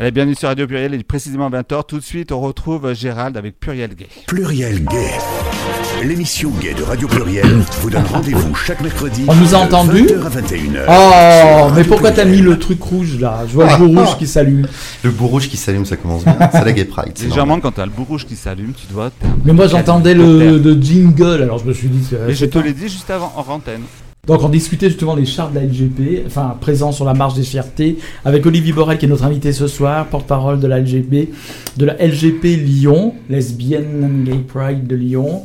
Allez, bienvenue sur Radio Pluriel, il est précisément 20h. Tout de suite, on retrouve Gérald avec Pluriel Gay. Pluriel Gay. L'émission gay de Radio Pluriel vous donne rendez-vous chaque mercredi. On nous a entendu 20h à 21h. Oh, mais pourquoi t'as mis le truc rouge là? Je vois le bout rouge qui s'allume. Le bout rouge qui s'allume, ça commence bien. C'est la Gay Pride. c'est Légèrement, quand t'as le bout rouge qui s'allume, tu dois. Mais moi j'entendais le, le jingle, alors je me suis dit. c'est- Mais je te l'ai dit juste avant en antenne. Donc on discutait justement des chars de la LGP, enfin présents sur la marche des fiertés, avec Olivier Borel qui est notre invité ce soir, porte-parole de la LGP, de la LGP Lyon, lesbienne gay pride de Lyon.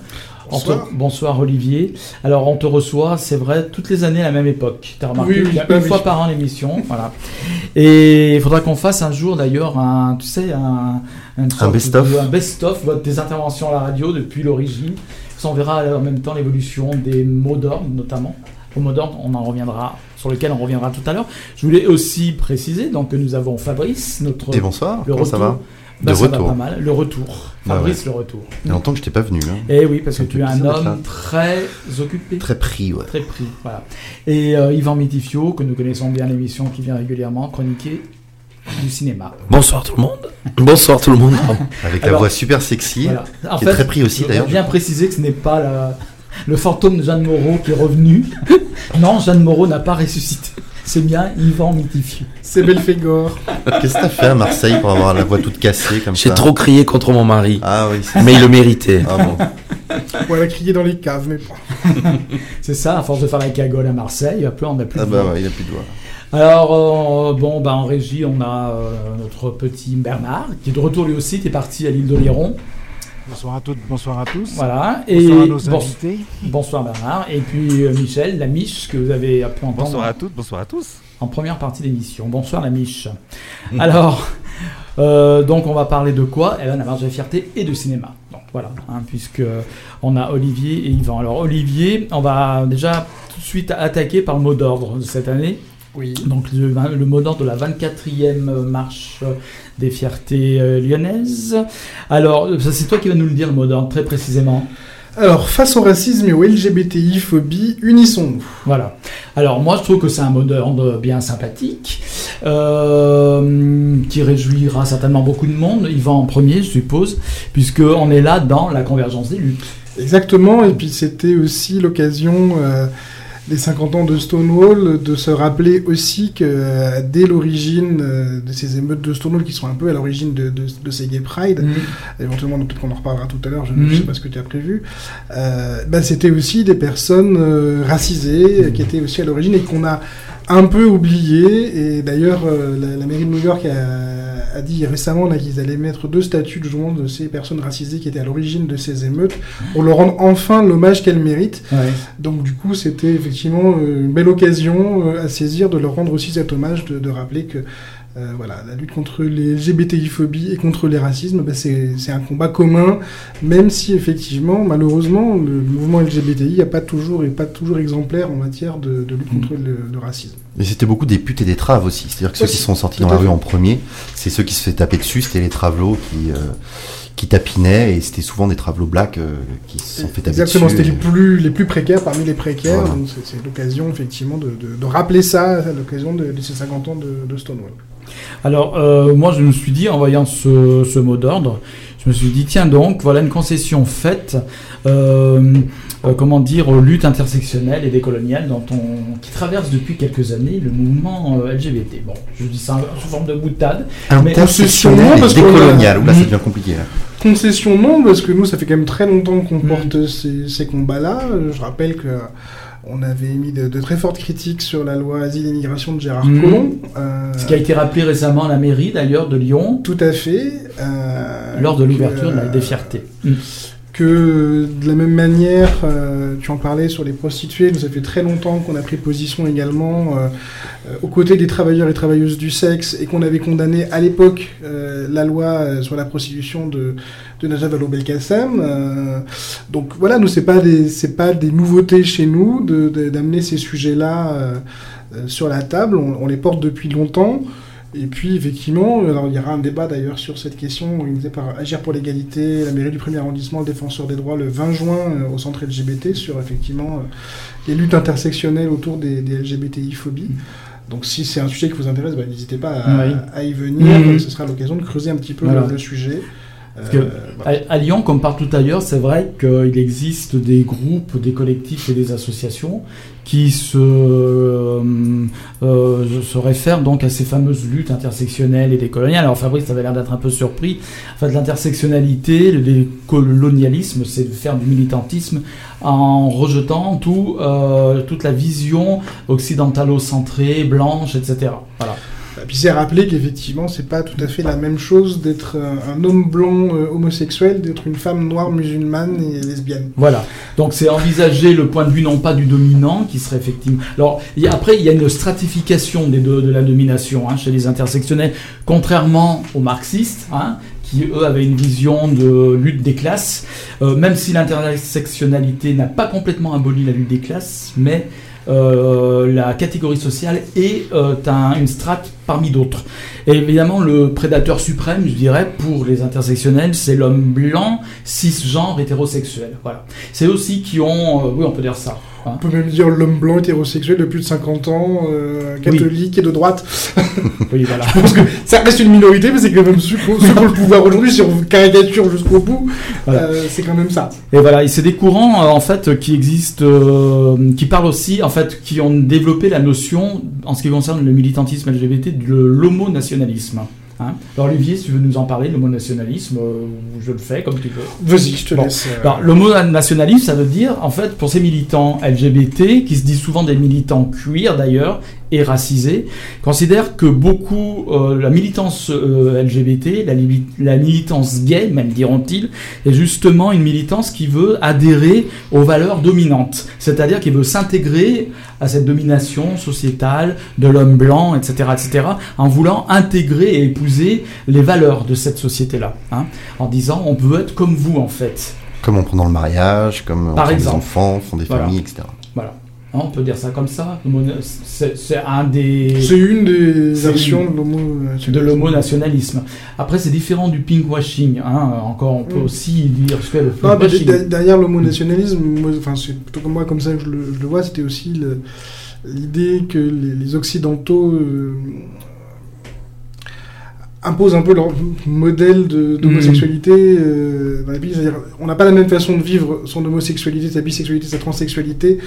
Te- Bonsoir. bonsoir Olivier. Alors on te reçoit, c'est vrai, toutes les années à la même époque. T'as remarqué Oui, oui, Il y a bah une oui. fois par an l'émission, voilà. Et il faudra qu'on fasse un jour d'ailleurs un, tu sais, un, sorte best-of. un best-of de tes interventions à la radio depuis l'origine. Ça, on verra euh, en même temps l'évolution des mots d'ordre notamment. Au mot d'ordre, on en reviendra, sur lequel on reviendra tout à l'heure. Je voulais aussi préciser donc que nous avons Fabrice, notre Et bonsoir, le comment ça retour. va Bah, De ça va retour. pas mal, le retour. Ah Fabrice, le retour. Il y a longtemps que je t'ai pas venu. Hein. Et oui, parce que tu es un homme très occupé. Très pris, ouais. Très pris, voilà. Et euh, Yvan Mitifio, que nous connaissons bien l'émission qui vient régulièrement chroniquer du cinéma. Bonsoir tout le monde. Bonsoir tout le monde. Avec Alors- la voix super sexy. Voilà. En Qui est très pris aussi, je d'ailleurs, voudrais bien préciser que ce n'est pas la- le fantôme de Jeanne Moreau qui est revenu. non, Jeanne Moreau n'a pas ressuscité. C'est bien Yvan Mitifio. C'est Belphégor. Qu'est-ce que t'as fait à Marseille pour avoir la voix toute cassée comme ça J'ai trop crié contre mon mari, Ah oui, c'est mais il le méritait. Ah bon. On a crié dans les caves, mais bon. C'est ça, à force de faire la cagole à Marseille, après on n'a plus Ah de bah voix. ouais, plus de doigts. Alors, euh, bon, bah, en régie, on a euh, notre petit Bernard, qui est de retour lui aussi, qui est parti à l'île d'Oléron. Bonsoir à toutes, bonsoir à tous. Voilà. Bonsoir à nos bon- invités. bonsoir Bernard. Et puis euh, Michel, la Miche, que vous avez pu entendre Bonsoir à toutes, bonsoir à tous. en première partie d'émission. Bonsoir la Miche. Alors, euh, donc on va parler de quoi? Eh bien, la marche de la fierté et de cinéma. Donc voilà, hein, puisque on a Olivier et Yvan. Alors Olivier, on va déjà tout de suite attaquer par le mot d'ordre de cette année. Oui. Donc le, le mot d'ordre de la 24e marche des fiertés euh, lyonnaises. Alors, c'est toi qui vas nous le dire, le mot d'ordre, très précisément. Alors, face au racisme et aux LGBTI-phobie, unissons-nous. Voilà. Alors moi je trouve que c'est un mot d'ordre bien sympathique, euh, qui réjouira certainement beaucoup de monde. Il va en premier, je suppose, puisque on est là dans la convergence des luttes. Exactement, et puis c'était aussi l'occasion euh, des 50 ans de Stonewall de se rappeler aussi que euh, dès l'origine euh, de ces émeutes de Stonewall, qui sont un peu à l'origine de, de, de ces Gay Pride, éventuellement peut-être qu'on en reparlera tout à l'heure, je ne Mhm. sais pas ce que tu as prévu, euh, bah, c'était aussi des personnes euh, racisées qui étaient aussi à l'origine et qu'on a un peu oublié. Et d'ailleurs, la, la mairie de New York a, a dit récemment là, qu'ils allaient mettre deux statues justement de ces personnes racisées qui étaient à l'origine de ces émeutes pour leur rendre enfin l'hommage qu'elles méritent. Ouais. Donc du coup, c'était effectivement euh, une belle occasion euh, à saisir de leur rendre aussi cet hommage, de, de rappeler que euh, voilà, la lutte contre les LGBTI-phobies et contre les racismes, bah, c'est un combat commun, même si effectivement, malheureusement, le mouvement LGBTI n'est pas toujours, est pas toujours exemplaire en matière de, de lutte contre le, le racisme. Et c'était beaucoup des putes et des traves aussi. C'est-à-dire que ceux qui sont sortis dans la rue en premier, c'est ceux qui se fait taper dessus, c'était les travelots qui, euh, qui tapinaient, et c'était souvent des travelots blacks euh, qui se sont fait taper Exactement, c'était les plus, les plus précaires parmi les précaires, Voilà. donc c'est- l'occasion effectivement de, de- de rappeler ça à l'occasion de, de ces 50 ans de Stonewall. Alors euh, moi je me suis dit en voyant ce, ce mot d'ordre, je me suis dit tiens donc voilà une concession faite, euh, euh, comment dire aux luttes intersectionnelles et décoloniales dont on, qui traverse depuis quelques années le mouvement euh, LGBT. Bon, je dis ça sous forme de boutade. Mais Intersectionnel concession, et parce qu'on a- décolonial. Oula, ça Mhm. devient compliqué là. Concession non, parce que nous, ça fait quand même très longtemps qu'on porte ces, ces combats-là. Je rappelle que on avait émis de, de très fortes critiques sur la loi Asile et Immigration de Gérard Mm. Collomb. Euh, Ce qui a été rappelé récemment à la mairie d'ailleurs de Lyon Tout à fait. euh, lors de l'ouverture de la- euh, des fiertés. Que de la même manière, euh, tu en parlais sur les prostituées, nous ça fait très longtemps qu'on a pris position également euh, euh, aux côtés des travailleurs et travailleuses du sexe et qu'on avait condamné à l'époque la loi sur la prostitution de, de Najat Vallaud-Belkacem. Donc voilà, nous c'est pas des pas des nouveautés chez nous d'amener ces sujets-là sur la table. On les porte depuis longtemps. Et puis, effectivement, alors, il y aura un débat d'ailleurs sur cette question organisé par Agir pour l'égalité, la mairie du premier arrondissement, le défenseur des droits, le 20 juin euh, au centre LGBT sur effectivement euh, les luttes intersectionnelles autour des, des LGBTI-phobies. Donc si c'est un sujet qui vous intéresse, bah, n'hésitez pas à, Oui. à y venir. Mhm. Ce sera l'occasion de creuser un petit peu Voilà. le, le sujet. Parce que Euh, voilà. À, à Lyon, comme partout ailleurs, c'est vrai qu'il existe des groupes, des collectifs et des associations qui se, euh, euh, se réfèrent donc à ces fameuses luttes intersectionnelles et décoloniales. Alors Fabrice avait l'air d'être un peu surpris. En fait, l'intersectionnalité, le décolonialisme, c'est de faire du militantisme en rejetant tout, euh, toute la vision occidentalo-centrée, blanche, etc. Voilà. Puis c'est rappeler qu'effectivement, c'est pas tout à fait la même chose d'être un, homme blanc euh, homosexuel, d'être une femme noire musulmane et lesbienne. Voilà. Donc c'est envisager le point de vue non pas du dominant, qui serait effectivement. Alors après il y a une stratification des deux, de la domination hein, chez les intersectionnels, contrairement aux marxistes, hein, qui eux avaient une vision de lutte des classes. Euh, même si l'intersectionnalité n'a pas complètement aboli la lutte des classes, mais euh, la catégorie sociale est euh, un- une strate parmi d'autres. Et évidemment, le prédateur suprême, je dirais, pour les intersectionnels, c'est l'homme blanc, cisgenre, hétérosexuel. Voilà. C'est aussi qui ont, euh, oui, on peut dire ça. On peut même dire l'homme blanc hétérosexuel de plus de 50 ans, euh, catholique et de droite. Oui, voilà. Je pense que ça reste une minorité, mais c'est quand même ceux qui ont le pouvoir aujourd'hui, si on caricature jusqu'au bout, Voilà. euh, c'est quand même ça. Et voilà, et c'est des courants euh, en fait qui existent, qui parlent aussi, en fait, qui ont développé la notion, en ce qui concerne le militantisme LGBT, de l'homonationalisme. Hein. Alors Olivier, si tu veux nous en parler, l'homonationalisme, euh, je le fais comme tu veux. Vas-y, je te Bon. laisse. euh, Alors, l'homonationalisme, ça veut dire, en fait, pour ces militants LGBT, qui se disent souvent des militants queer d'ailleurs, et racisés, considèrent que beaucoup, euh, la militance euh, LGBT, la, la militance gay, même diront-ils, est justement une militance qui veut adhérer aux valeurs dominantes. C'est-à-dire qui veut s'intégrer à cette domination sociétale de l'homme blanc, etc., etc., en voulant intégrer et épouser les valeurs de cette société-là. hein, en disant, on peut être comme vous, en fait. Comme on prend dans le mariage, comme on Par prend des enfants, font des Voilà. familles, etc. Voilà. Hein, On peut dire ça comme ça. C'est un des C'est une des versions une- de l'homo. de l'homonationalisme. Après, c'est différent du pinkwashing. Hein. Encore, on peut Mm. aussi dire ce le de- derrière l'homonationalisme, moi, enfin, c'est plutôt comme moi, comme ça que je le, je le vois, c'était aussi l'idée que les, les Occidentaux euh, imposent un peu leur modèle d'homosexualité euh, dans les pays. C'est-à-dire, on n'a pas la même façon de vivre son homosexualité, sa bisexualité, sa transsexualité,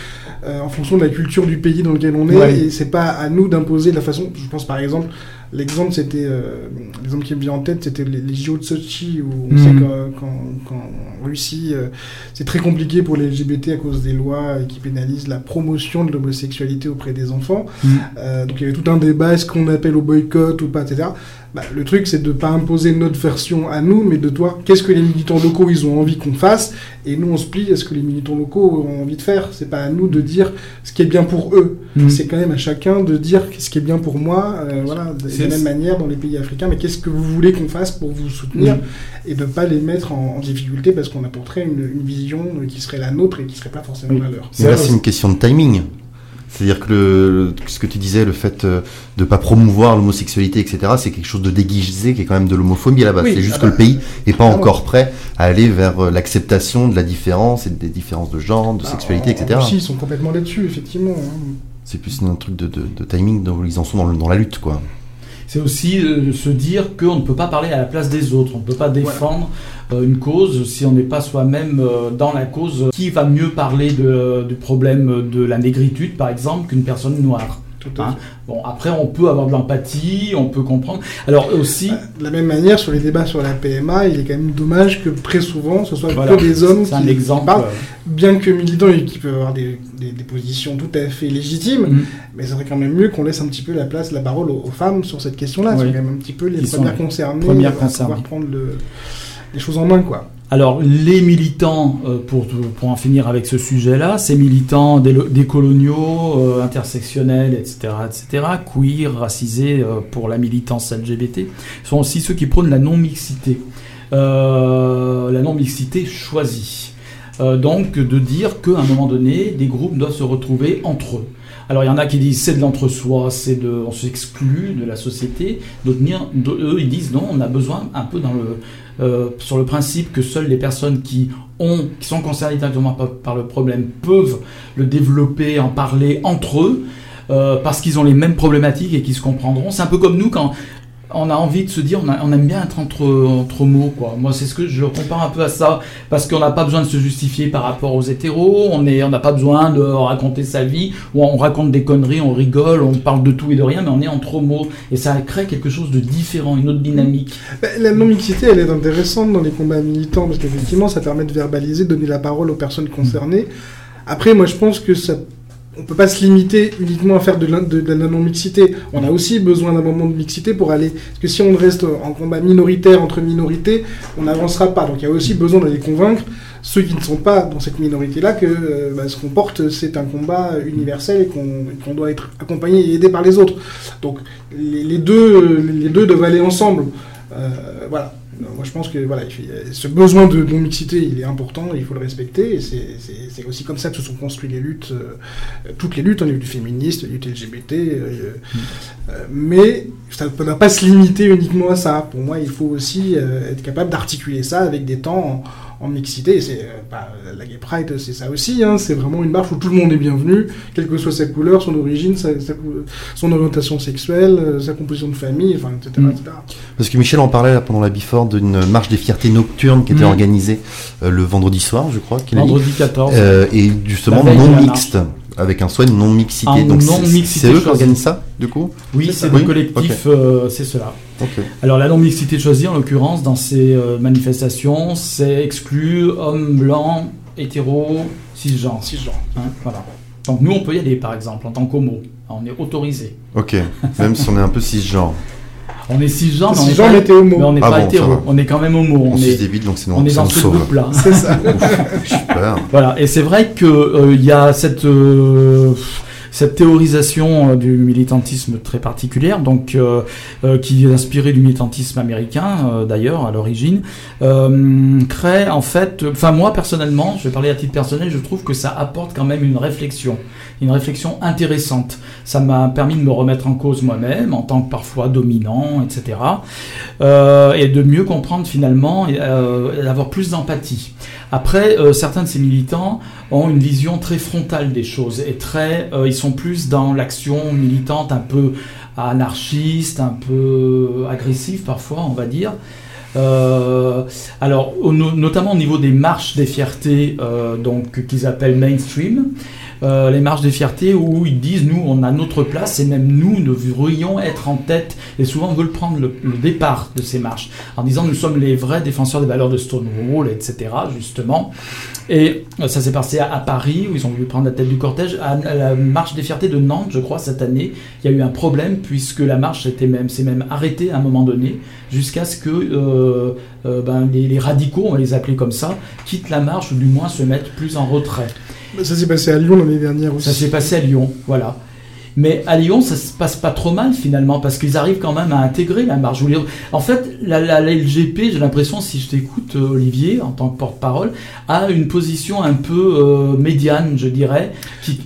euh, en fonction de la culture du pays dans lequel on est. Ouais. Et c'est pas à nous d'imposer la façon. Je pense par exemple, l'exemple c'était, euh, l'exemple qui me vient en tête, c'était les, les JO de Sochi où on sait qu'en qu'en- qu'en Russie, euh, c'est très compliqué pour les LGBT à cause des lois qui pénalisent la promotion de l'homosexualité auprès des enfants. Mm. Euh, donc il y avait tout un débat, est-ce qu'on appelle au boycott ou pas, etc. Bah, le truc, c'est de ne pas imposer notre version à nous, mais de toi, qu'est-ce que les militants locaux, ils ont envie qu'on fasse, et nous, on se plie à ce que les militants locaux ont envie de faire. C'est pas à nous de dire ce qui est bien pour eux. Mm. C'est quand même à chacun de dire ce qui est bien pour moi, euh, voilà, de la même manière dans les pays africains, mais qu'est-ce que vous voulez qu'on fasse pour vous soutenir, Mm. et de pas les mettre en, en difficulté parce qu'on apporterait une, une vision qui serait la nôtre et qui serait pas forcément Oui. la leur. Mais là, C'est- c'est une question de timing. C'est-à-dire que le, ce que tu disais, le fait euh, de pas promouvoir l'homosexualité, etc., c'est quelque chose de déguisé qui est quand même de l'homophobie à la base. Oui, c'est juste ah que bah, le pays n'est pas clairement. encore prêt à aller vers euh, l'acceptation de la différence et des différences de genre, de sexualité, Ah, En- etc. En Russie, ils sont complètement là-dessus, effectivement. hein. C'est plus un truc de, de- de timing dont ils en sont dans, le- dans la lutte, quoi. C'est aussi euh, se dire qu'on ne peut pas parler à la place des autres. On ne peut pas défendre euh, une cause si on n'est pas soi-même euh, dans la cause. Qui va mieux parler de- du problème de la négritude, par exemple, qu'une personne noire? Hein. Bon, après, on peut avoir de l'empathie, on peut comprendre. Alors aussi, De la même manière, sur les débats sur la PMA, il est quand même dommage que très souvent, ce soit Voilà. que des hommes un qui, exemple. qui parlent, bien que militants et qui peuvent avoir des, des- des positions tout à fait légitimes, Mm. mais ça serait quand même mieux qu'on laisse un petit peu la place, la parole aux, aux femmes sur cette question-là. Oui. C'est quand même un petit peu les premières les concernées, premières à pouvoir concernées. prendre le- les choses en main, quoi. Alors, les militants, euh, pour, en finir avec ce sujet-là, ces militants décoloniaux, euh, intersectionnels, etc., etc., queer, racisés euh, pour la militance LGBT, sont aussi ceux qui prônent la non-mixité. La non-mixité choisie. Donc, de dire qu'à un moment donné, des groupes doivent se retrouver entre eux. Alors, il y en a qui disent c'est de l'entre-soi, c'est de, on s'exclut de la société. D'autres, eux, ils disent non, on a besoin un peu euh, sur le principe que seules les personnes qui ont, qui sont concernées directement par, par le problème peuvent le développer, en parler entre eux. euh, parce qu'ils ont les mêmes problématiques et qu'ils se comprendront. C'est un peu comme nous quand on a envie de se dire, on, aime bien être entre, mots, quoi. Moi, c'est ce que je compare un peu à ça, parce qu'on n'a pas besoin de se justifier par rapport aux hétéros, on est, on n'a pas besoin de raconter sa vie, ou on raconte des conneries, on rigole, on parle de tout et de rien, mais on est entre mots, et ça crée quelque chose de différent, une autre dynamique. La non-mixité, elle est intéressante dans les combats militants parce qu'effectivement, ça permet de verbaliser, de donner la parole aux personnes concernées. Après, moi, je pense que ça. On peut pas se limiter uniquement à faire de, de- la non-mixité. On a aussi besoin d'un moment de mixité pour aller. Parce que si on reste en combat minoritaire entre minorités, on n'avancera pas. Donc il y a aussi besoin d'aller convaincre ceux qui ne sont pas dans cette minorité-là que euh, bah, ce qu'on porte, c'est un combat universel et qu'on doit être accompagné et aidé par les autres. Donc les, les deux, les deux doivent aller ensemble. Euh, voilà. Moi, je pense que voilà, il fait- ce besoin de non-mixité, il est important, il faut le respecter. C'est- aussi comme ça que se sont construites les luttes, euh, toutes les luttes, hein, les luttes féministes, les luttes LGBT. euh, euh, mais ça ne peut pas se limiter uniquement à ça. Pour moi, il faut aussi euh, être capable d'articuler ça avec des temps en, en mixité. Et c'est euh, bah, la Gay Pride, c'est ça aussi. hein. c'est vraiment une marche où tout le monde est bienvenu, quelle que soit sa couleur, son origine, sa- sa cou- son orientation sexuelle, euh, sa composition de famille, enfin, etc. Mm. etc. Parce que Michel en parlait là, pendant la Before d'une marche des fiertés nocturnes qui était Mhm. organisée euh, le vendredi soir, je crois. Vendredi 14. Euh, et justement non mixte, avec un souhait de non mixité. En Donc c'est- non-mixité c'est eux qui organisent ça, du coup. oui, c'est le Oui, collectif, euh, c'est cela. Alors la non-mixité choisie, en l'occurrence, dans ces euh, manifestations, c'est exclu hommes blancs, hétéros, cisgenres. Hein, voilà. Donc nous, on peut y aller, par exemple, en tant qu'homo. On est autorisé. Ok. Même si on est un peu cisgenre. On est cisgenre, mais on n'est pas, homo. mais on n'est Ah pas bon, hétéro. On est quand même homo. On, On, est, débite, donc sinon on est dans ce sauve. groupe-là. C'est ça. Super. Voilà, et c'est vrai que euh, il y a cette euh, cette théorisation euh, du militantisme très particulière, donc euh, euh, qui est inspirée du militantisme américain d'ailleurs à l'origine, crée en fait, enfin moi personnellement, je vais parler à titre personnel, je trouve que ça apporte quand même une réflexion, une réflexion intéressante. Ça m'a permis de me remettre en cause moi-même en tant que parfois dominant, etc. Euh, et de mieux comprendre finalement euh, d'avoir plus d'empathie. Après, euh, certains de ces militants ont une vision très frontale des choses et très, euh, ils sont plus dans l'action militante un peu anarchiste, un peu agressive parfois, on va dire. Euh, alors, notamment au niveau des marches des fiertés, donc qu'ils appellent mainstream, euh, les marches des fiertés où ils disent nous on a notre place et même nous nous devrions être en tête. Et souvent on veut prendre le, départ de ces marches en disant nous sommes les vrais défenseurs des valeurs de Stonewall etc justement. Et euh, ça s'est passé à, Paris où ils ont voulu prendre la tête du cortège. À, la marche des fiertés de Nantes je crois cette année il y a eu un problème puisque la marche était même s'est même arrêtée à un moment donné jusqu'à ce que euh, euh, ben, les, les radicaux on les appeler comme ça quittent la marche ou du moins se mettent plus en retrait Ça s'est passé à Lyon l'année dernière aussi. ça s'est passé à Lyon, voilà. Mais à Lyon, ça se passe pas trop mal finalement, parce qu'ils arrivent quand même à intégrer la marge. En fait, la, la- la LGP, j'ai l'impression, si je t'écoute, euh, Olivier, en tant que porte-parole, a une position un peu euh, médiane, je dirais. Qui,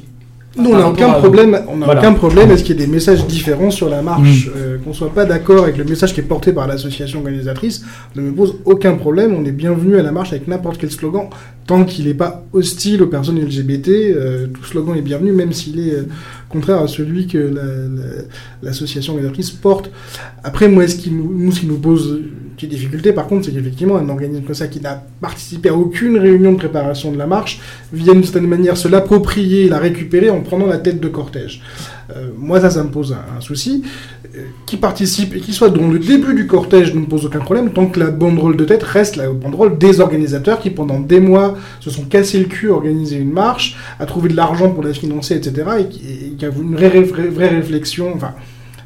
Nous, on n'a aucun à- problème, on n'a Voilà. aucun problème à ce qu'il y ait des messages différents sur la marche. Mm. Euh, qu'on soit pas d'accord avec le message qui est porté par l'association organisatrice ne me pose aucun problème. On est bienvenu à la marche avec n'importe quel slogan, tant qu'il n'est pas hostile aux personnes LGBT. euh, tout slogan est bienvenu, même s'il est euh, contraire à celui que la- la- l'association organisatrice porte. Après, moi, ce qui nous, nous, ce qui nous pose petite difficulté, par contre, c'est qu'effectivement, un organisme comme ça qui n'a participé à aucune réunion de préparation de la marche vient d'une certaine manière se l'approprier, la récupérer en prenant la tête de cortège. Euh, moi, ça, ça me pose un, souci. Euh, qui participe et qui soit dans le début du cortège ne me pose aucun problème, tant que la banderole de tête reste la banderole des organisateurs qui, pendant des mois, se sont cassés le cul à organiser une marche, à trouver de l'argent pour la financer, etc. et qui, a une vraie, vraie, vraie réflexion.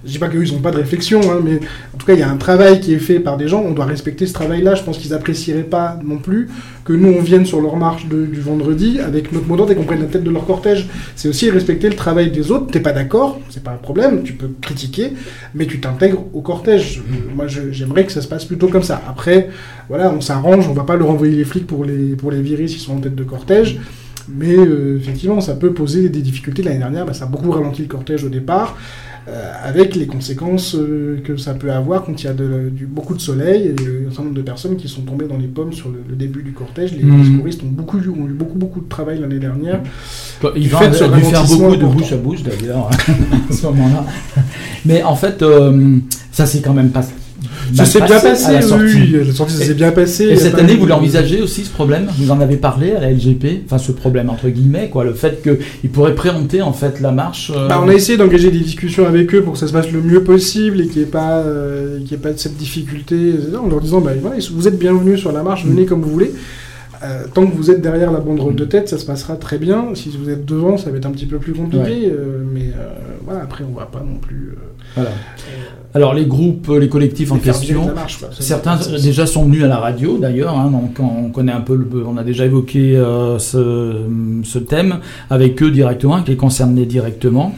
Je dis pas qu'eux, ils n'ont pas de réflexion, hein, mais en tout cas, il y a un travail qui est fait par des gens, on doit respecter ce travail-là. Je pense qu'ils apprécieraient pas non plus que nous, on vienne sur leur marche du vendredi avec notre mot d'ordre et qu'on prenne la tête de leur cortège. C'est aussi respecter le travail des autres. T'es pas d'accord, c'est pas un problème, tu peux critiquer, mais tu t'intègres au cortège. Euh, Moi, j'aimerais que ça se passe plutôt comme ça. Après, voilà, on s'arrange, on va pas leur envoyer les flics pour les, pour les virer s'ils sont en tête de cortège. Mais euh, effectivement, ça peut poser des difficultés. L'année dernière, bah, ça a beaucoup ralenti le cortège au départ. Euh, avec les conséquences euh, que ça peut avoir quand il y a de- du, beaucoup de soleil et un certain nombre de personnes qui sont tombées dans les pommes sur le, le début du cortège. Les Mhm. secouristes ont, beaucoup, eu- ont eu beaucoup, beaucoup de travail l'année dernière. Il va dû faire beaucoup de bouche à bouche d'ailleurs à ce moment-là. Mais en fait, euh, ça s'est quand même pas. Ça s'est bien passé, la sortie. oui, la sortie ça s'est bien passé. Et cette année, vous l'envisagez aussi ce problème? Vous en avez parlé à la LGP Enfin, ce problème entre guillemets, quoi, le fait qu'il pourrait préempter en fait la marche. euh, Bah, on a essayé d'engager des discussions avec eux pour que ça se passe le mieux possible et qu'il n'y ait, pas, euh, qu'il y ait pas de cette difficulté, en leur disant bah, voilà, vous êtes bienvenus sur la marche, venez comme vous voulez. Euh, tant que vous êtes derrière la banderole de tête, ça se passera très bien. Si vous êtes devant, ça va être un petit peu plus compliqué. euh, mais euh, voilà, après, on va pas non plus. Voilà. Alors les groupes, les collectifs en les question, marche, Certains déjà sont venus à la radio d'ailleurs, hein, donc on connaît un peu, le, on a déjà évoqué ce, ce thème avec eux directement, qui les concernait directement.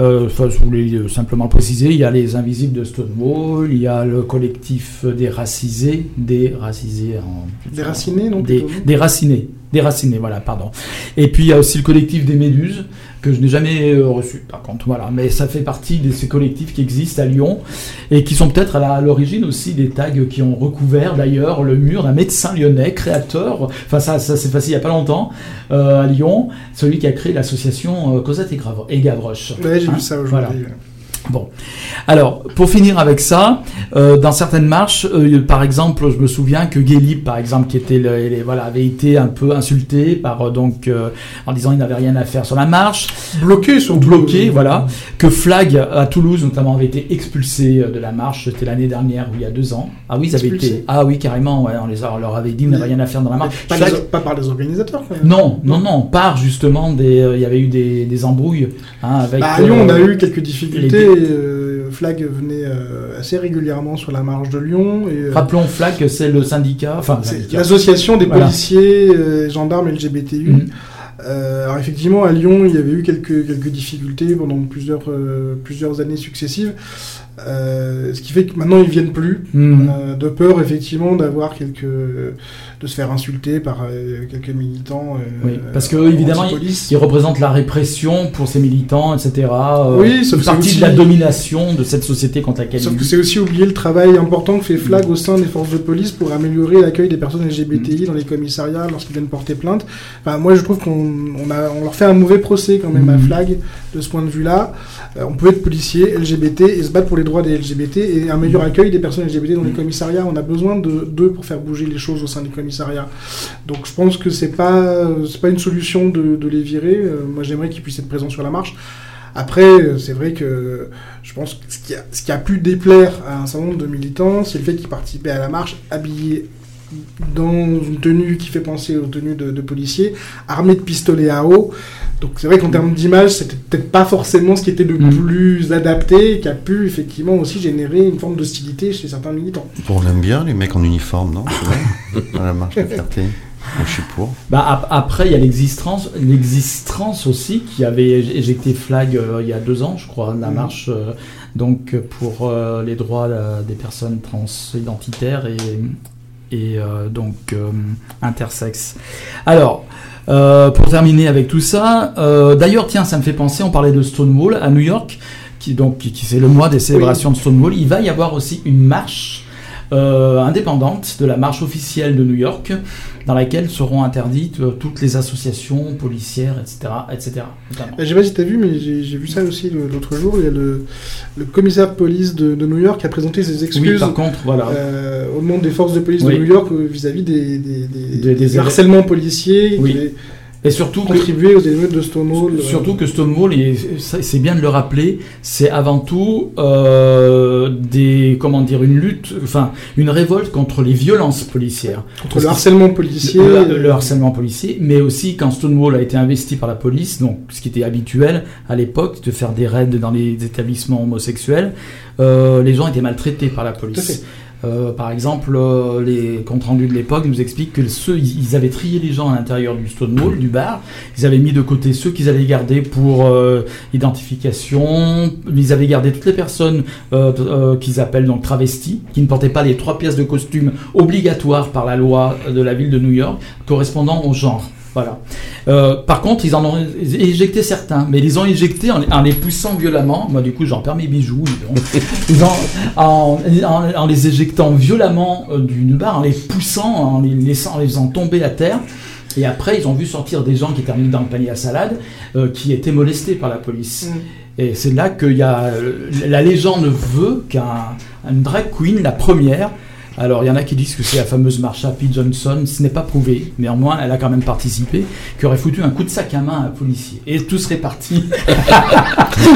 Euh, enfin, je voulais euh, simplement préciser, il y a les Invisibles de Stonewall, il y a le collectif des Racisés, des Racisés en... Déracinés, non Des, plutôt, non déracinés, déracinés, voilà, pardon. Et puis il y a aussi le collectif des Méduses, que je n'ai jamais euh, reçu, par contre, voilà. Mais ça fait partie de ces collectifs qui existent à Lyon et qui sont peut-être à l'origine aussi des tags qui ont recouvert d'ailleurs le mur d'un médecin lyonnais, créateur, enfin ça, ça s'est passé il n'y a pas longtemps, euh, à Lyon, celui qui a créé l'association euh, Cosette et, Gavroche. J'ai Hein, vu ça voilà. Bon, alors pour finir avec ça, euh, dans certaines marches, euh, par exemple, je me souviens que Guélib, par exemple, qui était le- les- voilà, avait été un peu insulté par euh, donc euh, en disant il n'avait rien à faire sur la marche, Bloqué, sur bloqué, voilà, que Flag à Toulouse notamment avait été expulsé euh, de la marche, c'était l'année dernière ou il y a deux ans. Ah oui, ils avaient Expulsé été, ah oui carrément, ouais, on les a, on leur avait dit il n'avait rien à faire dans la marche. Pas, Flag- les- pas par les organisateurs, quand même. non, non, non, par justement des, euh, il y avait eu des, des embrouilles hein, avec. Bah, à Lyon, on a euh, eu quelques difficultés. les- euh, Flag venait euh, assez régulièrement sur la marche de Lyon. Et, euh, Rappelons Flag c'est le syndicat, enfin l'association des Voilà. policiers, gendarmes LGBTU. Mhm. Euh, alors effectivement, à Lyon, il y avait eu quelques, quelques difficultés pendant plusieurs, euh, plusieurs années successives. Euh, ce qui fait que maintenant ils viennent plus, Mhm. euh, de peur effectivement d'avoir quelques, de se faire insulter par euh, quelques militants. Oui, parce que, évidemment, anti-police. qui représente la répression pour ces militants, etc. Oui, sauf partie c'est de la aussi- domination de cette société contre laquelle Sauf ils que c'est aussi oublier le travail important que fait Flag au sein des forces de police pour améliorer l'accueil des personnes LGBTI dans les commissariats lorsqu'ils viennent porter plainte. Enfin, moi, je trouve qu'on on leur fait un mauvais procès quand même à. Flag de ce point de vue-là. On peut être policier LGBT et se battre pour les droits des LGBT et un meilleur accueil des personnes LGBT dans les commissariats. On a besoin de d'eux pour faire bouger les choses au sein des commissariats. Donc, je pense que c'est pas c'est pas une solution de, de les virer. Euh, moi, j'aimerais qu'ils puissent être présents sur la marche. Après, euh, c'est vrai que je pense que ce qui, a, ce qui a pu déplaire à un certain nombre de militants, c'est le fait qu'ils participaient à la marche habillés dans une tenue qui fait penser aux tenues de, de policiers, armés de pistolets à eau. Donc c'est vrai qu'en termes d'image, c'était peut-être pas forcément ce qui était le Mm. plus adapté, et qui a pu effectivement aussi générer une forme d'hostilité chez certains militants. Bon, on aime bien les mecs en uniforme, non C'est vrai Dans la marche de fierté. Moi, je suis pour. Bah, ap- après, il y a l'existence, l'existence aussi qui avait éjecté Flag euh, il y a deux ans, je crois, la Mhm. marche euh, donc pour euh, les droits euh, des personnes transidentitaires et, et euh, donc euh, intersexes. Alors. euh, pour terminer avec tout ça, euh, d'ailleurs, tiens, ça me fait penser, on parlait de Stonewall à New York, qui donc qui, qui- c'est le mois des célébrations de Stonewall. Il va y avoir aussi une marche euh, indépendante de la marche officielle de New York, dans laquelle seront interdites euh, toutes les associations policières, etc., etc. Euh, Je sais pas si tu as vu, mais j'ai vu ça aussi l'autre jour. Il y a le, le commissaire de police de, de New York qui a présenté ses Oui, excuses par contre, voilà. euh, au nom des forces de police Oui. de New York vis-à-vis des, des, des- Des- des des harcèlements policiers Oui. qui avaient Et surtout que, contribué aux émeutes de Stonewall. euh. surtout que Stonewall, c'est bien de le rappeler, c'est avant tout euh, des, comment dire, une lutte, enfin, une révolte contre les violences policières. contre le harcèlement policier. Le, le- le harcèlement policier, mais aussi quand Stonewall a été investi par la police, donc ce qui était habituel à l'époque, de faire des raids dans les établissements homosexuels, euh, les gens étaient maltraités par la Tout à police. fait. Euh, par exemple, euh, les comptes rendus de l'époque nous expliquent que ceux, ils avaient trié les gens à l'intérieur du Stonewall, du bar. Ils avaient mis de côté ceux qu'ils allaient garder pour euh, identification. Ils avaient gardé toutes les personnes euh, euh, qu'ils appellent donc travestis, qui ne portaient pas les trois pièces de costume obligatoires par la loi de la ville de New York, correspondant au genre. Voilà. Euh, par contre, ils en ont éjecté certains, mais ils les ont éjectés en, en les poussant violemment. Moi, du coup, j'en perds mes bijoux. dis donc. Ils ont- en, en- en les éjectant violemment euh, d'une barre, en les poussant, en les laissant, en les faisant tomber à terre. Et après, ils ont vu sortir des gens qui étaient mis dans le panier à salade, euh, qui étaient molestés par la police. Et c'est là qu'il y a. La légende veut qu'un une drag queen, la première, alors il y en a qui disent que c'est la fameuse Marsha P. Johnson, ce n'est pas prouvé, mais au moins elle a quand même participé, qui aurait foutu un coup de sac à main à un policier. Et tout serait parti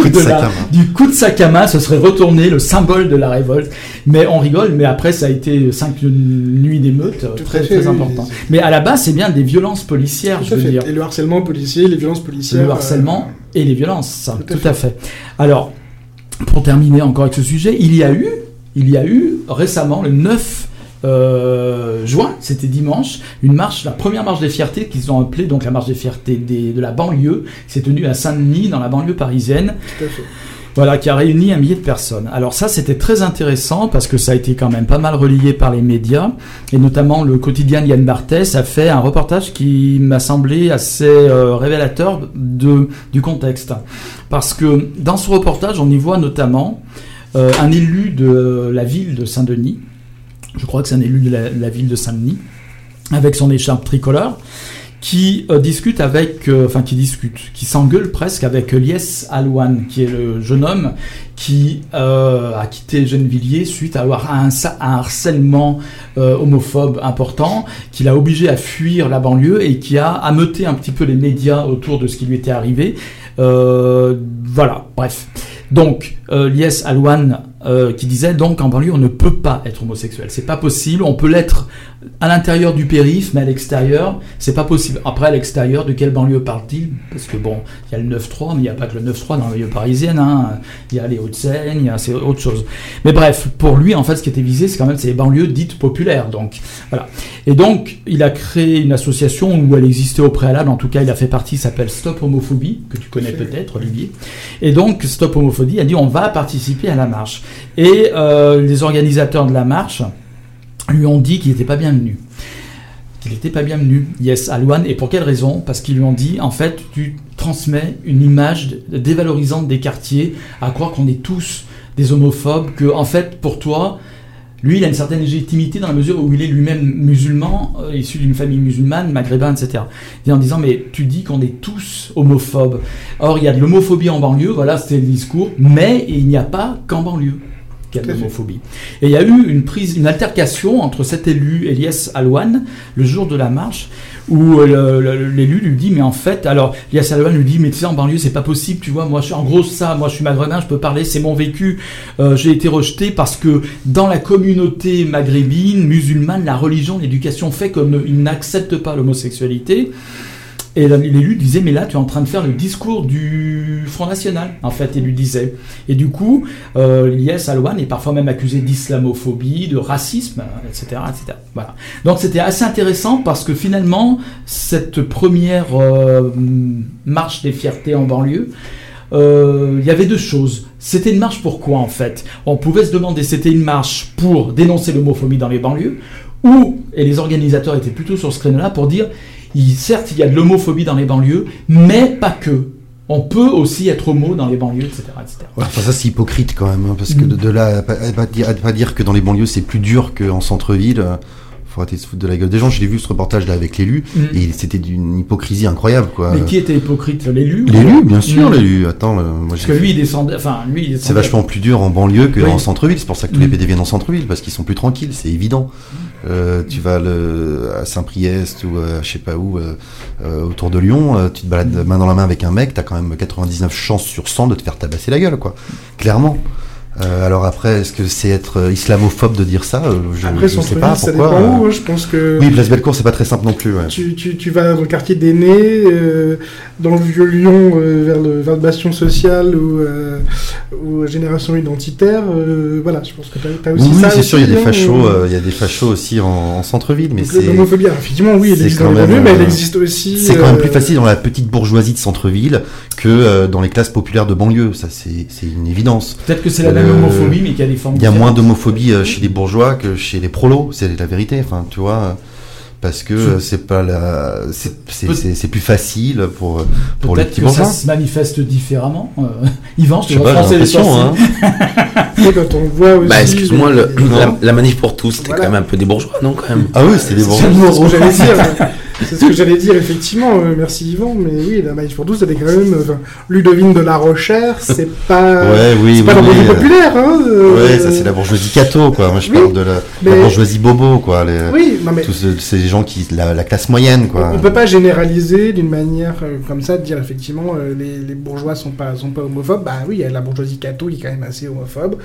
Coup de de sac la- à main. du coup de sac à main, ce serait retourné le symbole de la révolte. Mais on rigole, mais après ça a été cinq nuits d'émeute, très à fait, très oui. important. Mais à la base, c'est bien des violences policières, je Tout à veux fait. dire. Et le harcèlement policier, les violences policières. Le harcèlement euh, et les violences, ça, Tout à tout, à fait. Alors, pour terminer encore avec ce sujet, il y a eu, il y a eu récemment, le 9 euh, juin, c'était dimanche, une marche, la première marche des fiertés qu'ils ont appelée donc la marche des fiertés des- de la banlieue, qui s'est tenue à Saint-Denis, dans la banlieue parisienne. Tout à fait. Voilà, qui a réuni un millier de personnes. Alors ça, c'était très intéressant parce que ça a été quand même pas mal relayé par les médias, et notamment le quotidien Yann Barthès a fait un reportage qui m'a semblé assez euh, révélateur de, du contexte. Parce que dans ce reportage, on y voit notamment euh, un élu de la ville de Saint-Denis, je crois que c'est un élu de la, ville de Saint-Denis, avec son écharpe tricolore, qui euh, discute avec, euh, enfin qui discute, qui s'engueule presque avec Lies Alouane, qui est le jeune homme qui a quitté Gennevilliers suite à avoir un, harcèlement homophobe important, qui l'a obligé à fuir la banlieue et qui a ameuté un petit peu les médias autour de ce qui lui était arrivé. Voilà, bref. Donc, euh, Lies Alouane euh, qui disait donc en banlieue on ne peut pas être homosexuel, c'est pas possible. On peut l'être à l'intérieur du périph, mais à l'extérieur, c'est pas possible. Après, à l'extérieur, de quelle banlieue parle-t-il? Parce que bon, il y a le 9-3, mais il n'y a pas que le 9-3 dans la banlieue parisienne. Hein. Il y a les Hauts-de-Seine, il y a c'est autre chose. Mais bref, pour lui, en fait, ce qui était visé, c'est quand même ces banlieues dites populaires. Donc, voilà. Et donc, il a créé une association où elle existait au préalable. En tout cas, il a fait partie, s'appelle Stop Homophobie, que tu connais peut-être, Olivier. Et donc, Stop Homophobie a dit on va participer à la marche. Et euh, les organisateurs de la marche lui ont dit qu'il n'était pas bienvenu. Qu'il n'était pas bienvenu, Yes Alouane. Et pour quelle raison? Parce qu'ils lui ont dit, en fait, tu transmets une image dévalorisante des quartiers, à croire qu'on est tous des homophobes, que, en fait, pour toi, lui, il a une certaine légitimité dans la mesure où il est lui-même musulman, euh, issu d'une famille musulmane, maghrébin, etc. Et en disant, mais tu dis qu'on est tous homophobes. Or, il y a de l'homophobie en banlieue, voilà, c'était le discours, mais il n'y a pas qu'en banlieue Et il y a eu une prise, une altercation entre cet élu, Elias Alouane, le jour de la marche, où euh, l'élu lui dit, mais en fait, alors, Elias Alouane lui dit, mais tu sais, en banlieue, c'est pas possible, tu vois, moi, je suis, en gros, ça, moi, je suis maghrébin, je peux parler, c'est mon vécu, euh, j'ai été rejeté parce que dans la communauté maghrébine, musulmane, la religion, l'éducation fait qu'ils n'acceptent pas l'homosexualité. Et l'élu disait, mais là, tu es en train de faire le discours du Front National, en fait, il lui disait. Et du coup, euh, Alouane est parfois même accusé d'islamophobie, de racisme, etc., etc. Voilà. Donc c'était assez intéressant parce que finalement, cette première euh, marche des fiertés en banlieue, euh, il y avait deux choses. C'était une marche pour quoi en fait? On pouvait se demander c'était une marche pour dénoncer l'homophobie dans les banlieues, ou, et les organisateurs étaient plutôt sur ce créneau-là, pour dire, il- certes il y a de l'homophobie dans les banlieues, mais pas que. On peut aussi être homo dans les banlieues, etc. etc. Ouais, enfin, ça, c'est hypocrite quand même, hein, parce que de, de là à pas, à pas dire, à pas dire que dans les banlieues c'est plus dur qu'en centre-ville, euh, faut arrêter de se foutre de la gueule des gens. J'ai vu ce reportage là avec l'élu, Mm. et c'était d'une hypocrisie incroyable, quoi. Mais qui était hypocrite L'élu L'élu, bien sûr, Mm. l'élu. Attends, euh, moi Parce que lui, il descendait. Enfin, lui, il C'est vachement plus dur en banlieue que Oui. en centre-ville. C'est pour ça que tous les Mm. PD viennent en centre-ville parce qu'ils sont plus tranquilles, c'est évident. Euh, tu vas à Saint-Priest ou euh, je sais pas où euh, autour de Lyon, tu te balades main dans la main avec un mec, t'as quand même 99 chances sur 100 de te faire tabasser la gueule, quoi. Clairement. Euh, alors après, est-ce que c'est être euh, islamophobe de dire ça Euh, Je, Après, je son sais pas ça pourquoi. dépend où. hein. Je pense que Oui, Place Bellecour, c'est pas très simple non plus. Ouais. tu, tu, tu vas dans le quartier des Nés, euh, dans le vieux Lyon, euh, vers, le, vers le bastion social ou, euh, ou Génération Identitaire. euh, voilà, je pense que tu as, aussi Oui, oui, ça. c'est sûr, il y a des fachos, il y a des fachos aussi en, en centre-ville, mais donc, c'est L'homophobie, effectivement, oui, elle c'est existe quand dans les même, banlieues, mais elle existe aussi. C'est quand même plus facile dans la petite bourgeoisie de centre-ville que euh, dans les classes populaires de banlieue. Ça, c'est c'est une évidence. Peut-être que c'est la même Euh, homophobie, mais qu'il y a des formes Il y a moins d'homophobie euh, chez les bourgeois que chez les prolos, c'est la vérité. Enfin, tu vois. euh, parce que euh, c'est pas la, c'est c'est- c'est- c'est plus facile pour pour les Peut-être petits que ça bourgeois. se manifeste différemment. Euh, Yvan, je te sais vois froncer les hein. Sais, quand on voit aussi. Bah, excuse-moi, la, la manif pour tous, c'était Voilà. quand même un peu des bourgeois, non, quand même? Ah oui, c'était des C'est bourgeois. ce que j'allais dire. C'est ce que j'allais dire, effectivement. euh, merci Yvan. Mais oui, la Manif pour tous, c'était quand même. euh, Ludovine de la Rochère, c'est pas. Ouais, oui, c'est oui. pas la oui, bourgeoisie euh, populaire, hein. euh, Ouais, ça c'est la bourgeoisie catho, quoi. Moi je parle de la, mais- la bourgeoisie bobo, quoi. Les, Oui, non mais. tous ce- ces gens qui, la, la classe moyenne, quoi. On peut pas généraliser d'une manière comme ça, de dire effectivement les, les bourgeois sont pas sont pas homophobes. Bah oui, il y a la bourgeoisie catho qui est quand même assez homophobe.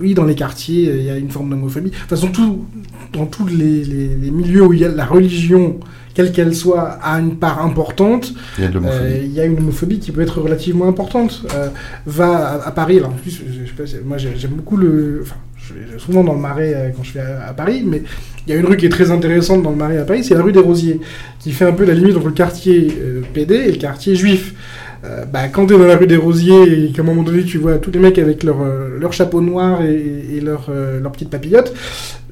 Oui, dans les quartiers, il y a une forme d'homophobie. De toute façon, tout, dans tous les, les- les milieux où il y a la religion, quelle qu'elle soit, a une part importante. Il y a de. Euh, Il y a une homophobie qui peut être relativement importante. Euh, va à, à Paris, alors en plus, je, je sais pas, moi j'ai- j'aime beaucoup le. Enfin, je vais souvent dans le Marais euh, quand je vais à, à Paris, mais il y a une rue qui est très intéressante dans le Marais à Paris, c'est la rue des Rosiers, qui fait un peu la limite entre le quartier euh, PD et le quartier juif. Euh, bah, quand t'es dans la rue des Rosiers et qu'à un moment donné tu vois tous les mecs avec leur, euh, leur chapeau noir et, et leur, leur petite papillote,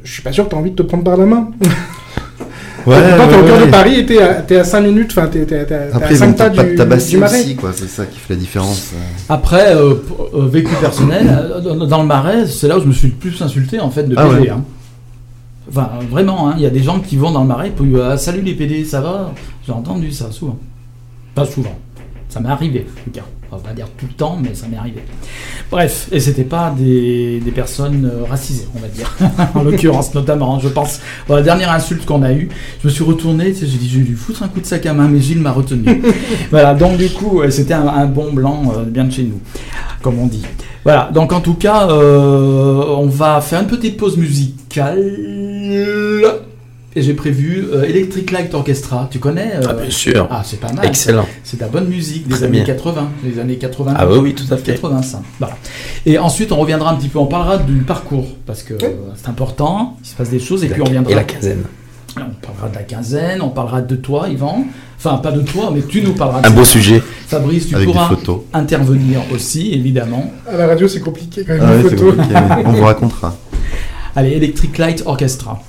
je suis pas sûr que t'as envie de te prendre par la main. Ouais, t'es ouais, au cœur ouais. de Paris et t'es à, t'es à 5 minutes, enfin t'es à ils 5 vont pas du, te tabasser du Marais. aussi, quoi. C'est ça qui fait la différence. euh. Après, euh, euh, vécu personnel, dans, le marais, c'est là où je me suis le plus insulté en fait de Ah PD. ouais. hein. Enfin, vraiment, hein, il y a des gens qui vont dans le marais pour euh, salut les PD, ça va? J'ai entendu ça souvent. Pas souvent. Ça m'est arrivé, en tout cas. On va pas dire tout le temps, mais ça m'est arrivé. Bref, et c'était pas des, des personnes euh, racisées, on va dire. en l'occurrence, notamment, hein, je pense. Bon, la dernière insulte qu'on a eue, je me suis retourné, tu sais, j'ai dit, je vais lui foutre un coup de sac à main, mais Gilles m'a retenu. voilà, donc du coup, ouais, c'était un, un bon blanc euh, bien de chez nous, comme on dit. Voilà, donc en tout cas, euh, on va faire une petite pause musicale. Et j'ai prévu euh, Electric Light Orchestra. Tu connais euh, Ah, bien sûr. Ah, c'est pas mal. Excellent. C'est de la bonne musique des Très années bien. 80. Les années 80. Ah oui, oui, tout à fait. 85. Voilà. Et ensuite, on reviendra un petit peu, on parlera du parcours, parce que euh, c'est important, il se passe des choses, et, puis on reviendra. Et la quinzaine. On parlera de la quinzaine, on parlera de toi, Yvan. Enfin, pas de toi, mais tu nous parleras de Un ça. beau sujet. Fabrice, tu Avec des pourras intervenir aussi, évidemment. À la radio, c'est compliqué quand même, Ah les ouais, photos. on vous racontera. Allez, Electric Light Orchestra.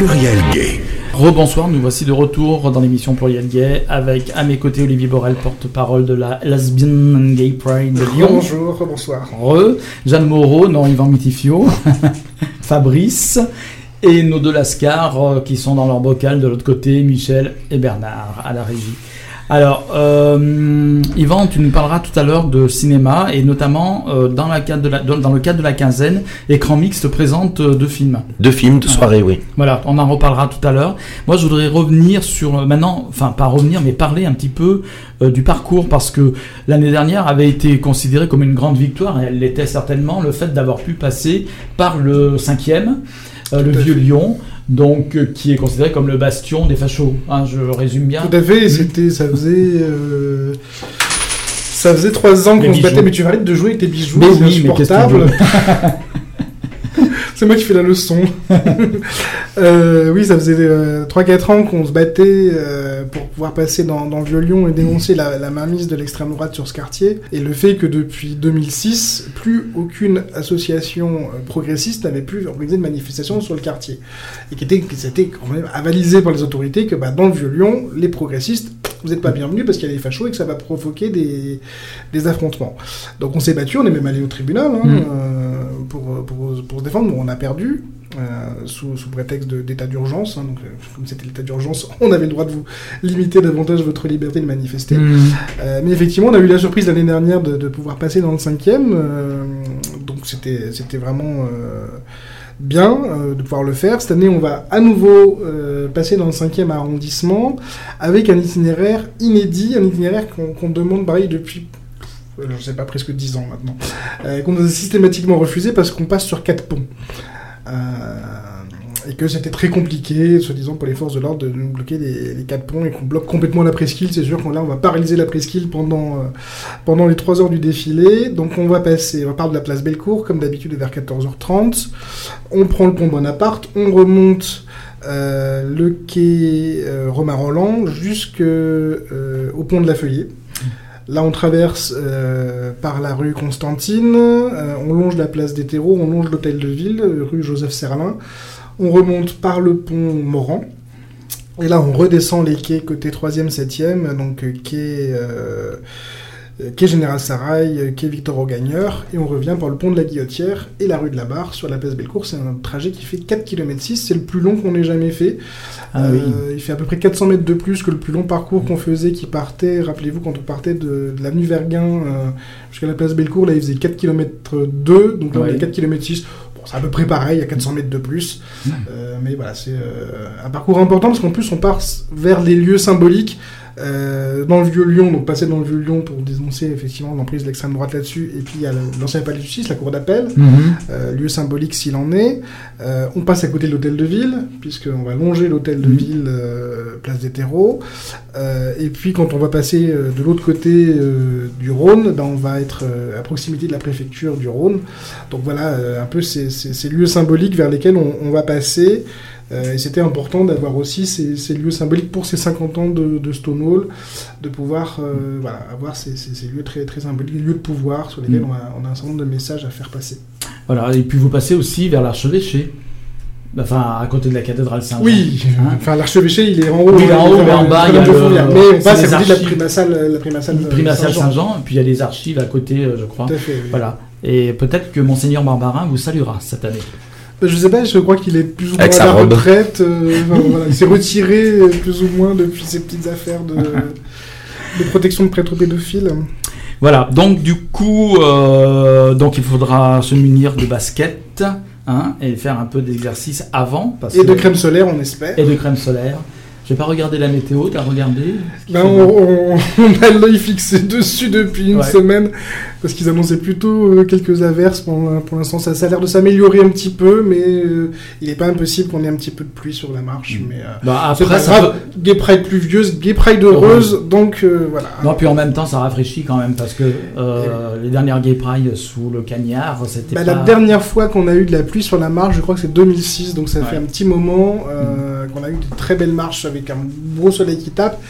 Pluriel Gay. Rebonsoir, nous voici de retour dans l'émission Pluriel Gay avec à mes côtés Olivier Borel, porte-parole de la Lesbian and Gay Pride de Lyon. Bonjour, bonsoir. Re, Jeanne Moreau, non Yvan Mitifio, Fabrice et nos deux Lascars euh, qui sont dans leur bocal de l'autre côté, Michel et Bernard à la régie. Alors, euh, Yvan, tu nous parleras tout à l'heure de cinéma et notamment euh, dans, la cadre de la- dans dans le cadre de la quinzaine, Écran Mix te présente euh, deux films. Deux films, deux soirées, oui. Voilà, on en reparlera tout à l'heure. Moi, je voudrais revenir sur euh, maintenant, enfin pas revenir, mais parler un petit peu euh, du parcours parce que l'année dernière avait été considérée comme une grande victoire et elle l'était certainement le fait d'avoir pu passer par le cinquième, euh, le vieux fait. Lyon, donc euh, qui est considéré comme le bastion des fachos. hein, je résume bien. Tout à fait, et c'était, ça faisait. euh, Ça faisait trois ans qu'on se battait, mais tu arrêtes de jouer avec tes bijoux, Mais c'est oui, mais qu'est-ce que tu insupportable. c'est moi qui fais la leçon. Euh, oui, ça faisait euh, 3-4 ans qu'on se battait euh, pour pouvoir passer dans, dans le Vieux Lyon et dénoncer la, la mainmise de l'extrême droite sur ce quartier. Et le fait que depuis 2006, plus aucune association euh, progressiste n'avait pu organiser de manifestation sur le quartier. Et qui était, qui s'était quand même avalisé par les autorités que bah, dans le Vieux Lyon, les progressistes, vous n'êtes pas bienvenus parce qu'il y a des fachos et que ça va provoquer des, des affrontements. Donc on s'est battu, on est même allé au tribunal hein, Mm. euh, pour, pour, pour se défendre. Bon, on a perdu euh, sous, sous prétexte d'état d'urgence. hein. donc, euh, comme c'était l'état d'urgence, on avait le droit de vous limiter davantage votre liberté de manifester. Euh, mais effectivement, on a eu la surprise l'année dernière de, de pouvoir passer dans le cinquième. euh, donc c'était vraiment euh, bien euh, de pouvoir le faire. Cette année, on va à nouveau euh, passer dans le cinquième arrondissement avec un itinéraire inédit, un itinéraire qu'on qu'on demande pareil depuis. Je sais pas, presque 10 ans maintenant. Euh, qu'on nous a systématiquement refusé parce qu'on passe sur quatre ponts. Euh, et que c'était très compliqué, soi-disant pour les forces de l'ordre, de nous bloquer les, les quatre ponts et qu'on bloque complètement la presqu'île. C'est sûr qu'on là, on va paralyser la presqu'île pendant, euh, pendant les 3 heures du défilé. Donc on va passer, on part de la place Bellecour, comme d'habitude vers 14h30. On prend le pont Bonaparte, on remonte le quai euh, Romain Roland jusqu'au pont de la Feuillée. Là, on traverse euh, par la rue Constantine, euh, on longe la place des terreaux, on longe l'hôtel de ville, rue Joseph Serlin, on remonte par le pont Moran, et là, on redescend les quais côté 3e, 7e, donc euh, quai, quai Général Sarail, euh, quai Victor Augagneur, et on revient par le pont de la Guillotière et la rue de la Barre sur la place Bellecour. C'est un trajet qui fait 4 km 6, c'est le plus long qu'on ait jamais fait. Ah oui. Euh, il fait à peu près 400 mètres de plus que le plus long parcours qu'on faisait qui partait, rappelez-vous, quand on partait de, de l'avenue Verguin euh, jusqu'à la place Bellecour, là il faisait 4 km 2, donc là on Ouais. est à 4 km 6. Bon, c'est à peu près pareil, à 400 mètres de plus. Euh, mais voilà, c'est euh, un parcours important parce qu'en plus on part vers les lieux symboliques. Euh, dans le vieux Lyon, donc passer dans le vieux Lyon pour dénoncer effectivement l'emprise de l'extrême droite là-dessus, et puis il y a l'ancien palais de justice, la cour d'appel, Mhm. euh, lieu symbolique s'il en est. Euh, on passe à côté de l'hôtel de ville, puisqu'on va longer l'hôtel de Mhm. ville, place des terreaux. Et puis quand on va passer de l'autre côté du Rhône, ben, on va être à proximité de la préfecture du Rhône. Donc voilà un peu ces, ces- ces lieux symboliques vers lesquels on, on va passer. Euh, et c'était important d'avoir aussi ces, ces lieux symboliques pour ces 50 ans de, de Stonewall, de pouvoir euh, voilà, avoir ces, ces- ces lieux très, très symboliques, lieux de pouvoir sur lesquels Mm. on, a, on a un certain nombre de messages à faire passer. Voilà, et puis vous passez aussi vers l'archevêché. Enfin, à côté de la cathédrale Saint-Jean. Oui, Hein enfin l'archevêché il est en haut. Oui, il est en haut, mais en bas, il y a le- Mais on passe les à côté de la archives. primasalle, la primasalle, euh, Primasalle Saint-Jean. Et puis il y a des archives à côté, euh, je crois. Tout à fait. oui. Voilà. Et peut-être que Monseigneur Barbarin vous saluera cette année. Ben, Je sais pas, je crois qu'il est plus ou moins Avec à sa la robe. retraite. euh, enfin, voilà, il s'est retiré euh, plus ou moins depuis ses petites affaires de, de protection de prêtres pédophiles. Voilà, donc du coup, euh, donc il faudra se munir de basket hein, et faire un peu d'exercice avant. Parce Et de que- crème solaire, on espère. Et de crème solaire. Je vais pas regarder la météo, t'as regardé Ben, on, on- on a l'œil fixé dessus depuis une Ouais. semaine parce qu'ils annonçaient plutôt euh, quelques averses. Pour, pour l'instant, ça, ça a l'air de s'améliorer un petit peu, mais euh, il n'est pas impossible qu'on ait un petit peu de pluie sur la marche. Mm. Mais euh, Bah, après, pas ça grave. Gay Pride pluvieuse, Gay Pride heureuse, donc euh, voilà. Non, puis en même temps, ça rafraîchit quand même parce que les dernières Gay Pride sous le cagnard, c'était Bah, pas... La dernière fois qu'on a eu de la pluie sur la marche, je crois que c'est 2006, donc ça Ouais. fait un petit moment euh, qu'on a eu de très belles marches avec un gros soleil qui tape.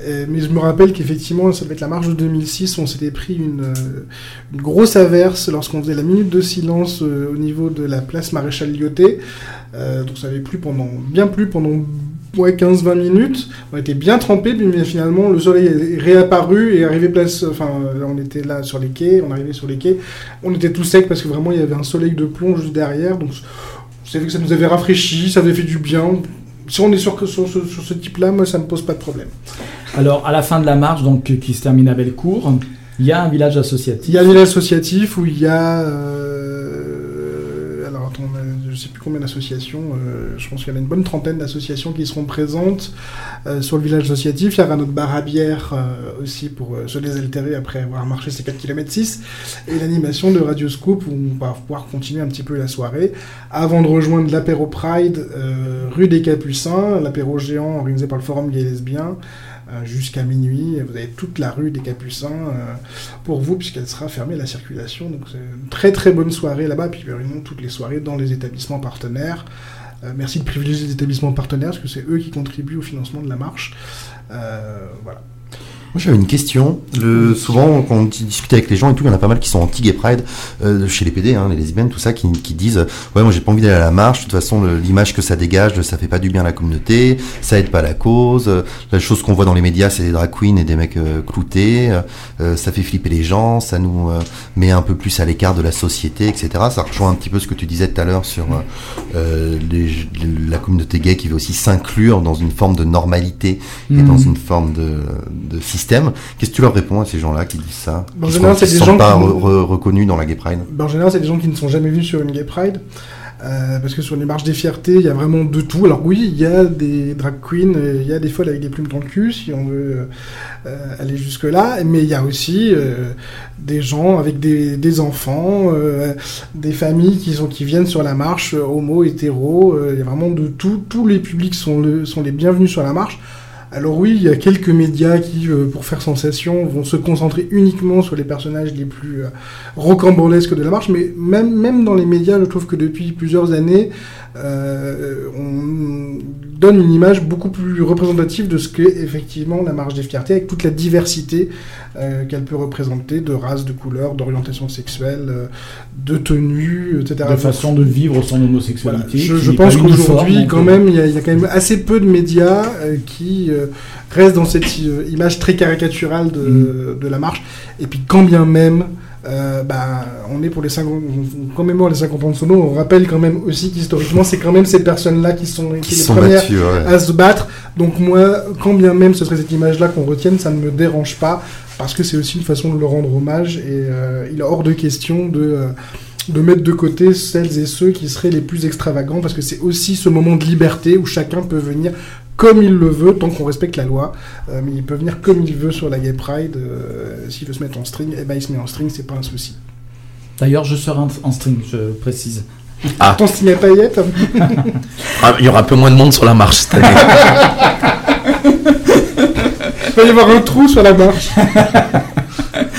Euh, mais je me rappelle qu'effectivement, ça devait être la marche de 2006, on s'était pris une, euh, une grosse averse lorsqu'on faisait la minute de silence euh, au niveau de la place Maréchal Lyoté. Euh, donc ça avait plu pendant, bien plu pendant ouais, 15-20 minutes. On était bien trempés, mais finalement le soleil est réapparu et arrivé place. Enfin, euh, on était là sur les quais, on arrivait sur les quais. On était tout sec parce que vraiment il y avait un soleil de plomb juste derrière. Donc c'est que ça nous avait rafraîchi, ça avait fait du bien. Si on est sur, sur, sur- sur ce type-là, moi ça me pose pas de problème. Alors, à la fin de la marche, donc qui se termine à Bellecour, il y a un village associatif. Il y a un village associatif où il y a. euh, alors attends, euh, je sais plus combien d'associations. euh, je pense qu'il y en a une bonne trentaine d'associations qui seront présentes euh, sur le village associatif. Il y aura notre bar à bière euh, aussi pour se désaltérer après avoir marché ces 4 km 6. Et l'animation de Radio Scoop où on va pouvoir continuer un petit peu la soirée avant de rejoindre l'apéro Pride rue des Capucins, l'apéro géant organisé par le Forum Gay et Lesbien. euh, Jusqu'à minuit, vous avez toute la rue des Capucins euh, pour vous, puisqu'elle sera fermée à la circulation. Donc c'est une très très bonne soirée là-bas, puis réunion toutes les soirées dans les établissements partenaires. Euh, merci de privilégier les établissements partenaires, parce que c'est eux qui contribuent au financement de la marche. Euh, voilà. Moi j'avais une question. Le, souvent quand on discute avec les gens et tout, il y en a pas mal qui sont anti-gay pride, euh, chez les PD, hein, les lesbiennes, tout ça, qui, qui disent ouais moi j'ai pas envie d'aller à la marche. De toute façon l'image que ça dégage, ça fait pas du bien à la communauté, ça aide pas la cause. La chose qu'on voit dans les médias, c'est des drag queens et des mecs euh, cloutés. Euh, ça fait flipper les gens, ça nous euh, met un peu plus à l'écart de la société, etc. Ça rejoint un petit peu ce que tu disais tout à l'heure sur euh, les- la communauté gay qui veut aussi s'inclure dans une forme de normalité et dans une forme de, de système. Qu'est-ce que tu leur réponds à ces gens-là qui disent ça En Qui général, sont- c'est qui des sont gens pas qui- re- re- reconnus dans la Gay Pride? Ben, en général, c'est des gens qui ne sont jamais venus sur une Gay Pride. euh, parce que sur les marches des fiertés, il y a vraiment de tout. Alors oui, il y a des drag queens, il y a des folles avec des plumes dans le cul, si on veut euh, aller jusque-là. Mais il y a aussi euh, des gens avec des, des enfants, des familles qui, sont, qui viennent sur la marche, homo, hétéro. il y a vraiment de tout. Tous les publics sont, le- sont les bienvenus sur la marche. Alors oui, il y a quelques médias qui, euh, pour faire sensation, vont se concentrer uniquement sur les personnages les plus euh, rocambolesques de la marche, mais même, dans les médias, je trouve que depuis plusieurs années, euh, on donne une image beaucoup plus représentative de ce qu'est effectivement la marche des fiertés, avec toute la diversité euh, qu'elle peut représenter, de race, de couleur, d'orientation sexuelle, euh, de tenue, etc. de façon de vivre son Voilà. homosexualité. Je, pense qu'aujourd'hui, quand euh, même, il y, a- il y a quand même assez peu de médias euh, qui euh, restent dans cette euh, image très caricaturale de, Mm. de la marche. Et puis, quand bien même, euh, bah, on est pour les 50, on commémore les 50 ans de Sono, on rappelle quand même aussi qu'historiquement, c'est quand même ces personnes-là qui sont, Qui les sont premières ouais. à se battre. Donc moi, quand bien même ce serait cette image-là qu'on retienne, ça ne me dérange pas, parce que c'est aussi une façon de leur rendre hommage, et euh, il est hors de question de, euh, de mettre de côté celles et ceux qui seraient les plus extravagants, parce que c'est aussi ce moment de liberté où chacun peut venir comme il le veut, tant qu'on respecte la loi, Euh, mais il peut venir comme il veut sur la Gay Pride, euh, s'il veut se mettre en string, eh ben il se met en string, c'est pas un souci. D'ailleurs, je serai en, string, je précise. Ton string à paillettes Ah, Il y aura un peu moins de monde sur la marche cette année. Il va y avoir un trou sur la marche.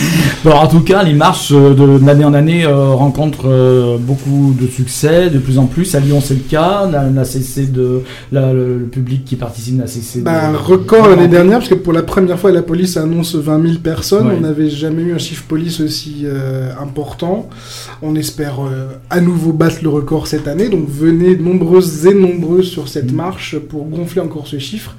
Bon, en tout cas, les marches euh, de- d'année en année euh, rencontrent euh, beaucoup de succès, de plus en plus. À Lyon, c'est le cas. N'a n'a cessé de. la- le, le public qui participe n'a cessé Bah, de. un record l'année dernière, parce que pour la première fois, la police annonce 20 000 personnes. Ouais. On n'avait jamais eu un chiffre police aussi euh, important. On espère euh, à nouveau battre le record cette année. Donc venez nombreuses et nombreux sur cette Mm. marche pour gonfler encore ce chiffre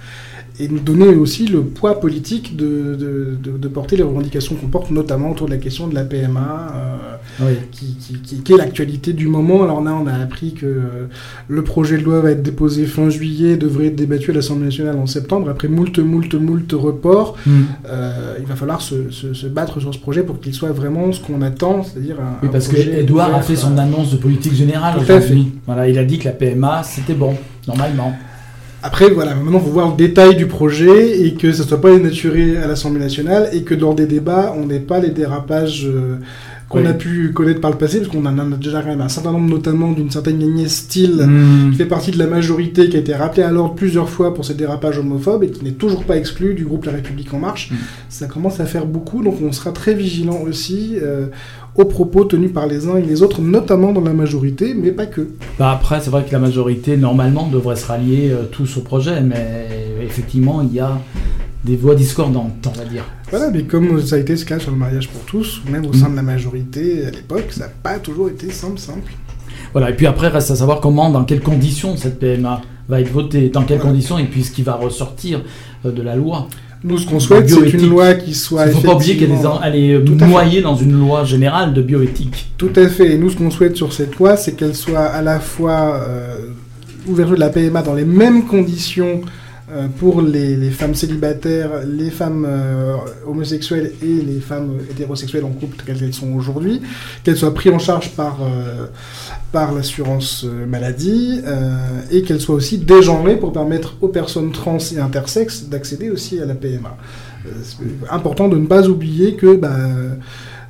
et nous donner aussi le poids politique de, de, de- de porter les revendications qu'on porte, notamment autour de la question de la PMA. euh, Oui. qui, qui- qui- qui est l'actualité du moment. Alors là, on a appris que euh, le projet de loi va être déposé fin juillet, devrait être débattu à l'Assemblée nationale en septembre. Après moult, moult, moult reports, Mm. euh, il va falloir se, se- se battre sur ce projet pour qu'il soit vraiment ce qu'on attend, c'est-à-dire un, Oui, un parce que Edouard a fait son annonce de politique générale aujourd'hui. Voilà, il a dit que la PMA c'était bon, normalement. Après, voilà, maintenant, il faut voir le détail du projet et que ça ne soit pas dénaturé à l'Assemblée nationale et que lors des débats, on n'ait pas les dérapages euh, qu'on Oui. a pu connaître par le passé, parce qu'on en a déjà quand même un certain nombre, notamment d'une certaine Agnès Steele, Mm. qui fait partie de la majorité, qui a été rappelée à l'ordre plusieurs fois pour ses dérapages homophobes et qui n'est toujours pas exclu du groupe La République En Marche. Mm. Ça commence à faire beaucoup, donc on sera très vigilant aussi euh, aux propos tenus par les uns et les autres, notamment dans la majorité, mais pas que. Bah après, c'est vrai que la majorité, normalement, devrait se rallier euh, tous au projet, mais effectivement, il y a des voix discordantes, on va dire. Voilà, mais comme ça a été ce cas sur le mariage pour tous, ou même au sein de la majorité à l'époque, ça n'a pas toujours été simple, simple. Voilà, et puis après, reste à savoir comment, dans quelles conditions cette PMA va être votée, dans quelles Voilà. conditions, et puis ce qui va ressortir euh, de la loi. Nous, ce qu'on souhaite, c'est une loi qui soit Il ne faut pas oublier qu'elle est, est noyée dans une loi générale de bioéthique. Tout à fait. Et nous, ce qu'on souhaite sur cette loi, c'est qu'elle soit à la fois euh, ouverture de la PMA dans les mêmes conditions pour les, femmes célibataires, les femmes euh, homosexuelles et les femmes hétérosexuelles en couple telles qu'elles sont aujourd'hui, qu'elles soient prises en charge par, euh, par l'assurance euh, maladie euh, et qu'elles soient aussi dégenrées pour permettre aux personnes trans et intersexes d'accéder aussi à la PMA. Euh, c'est important de ne pas oublier que bah,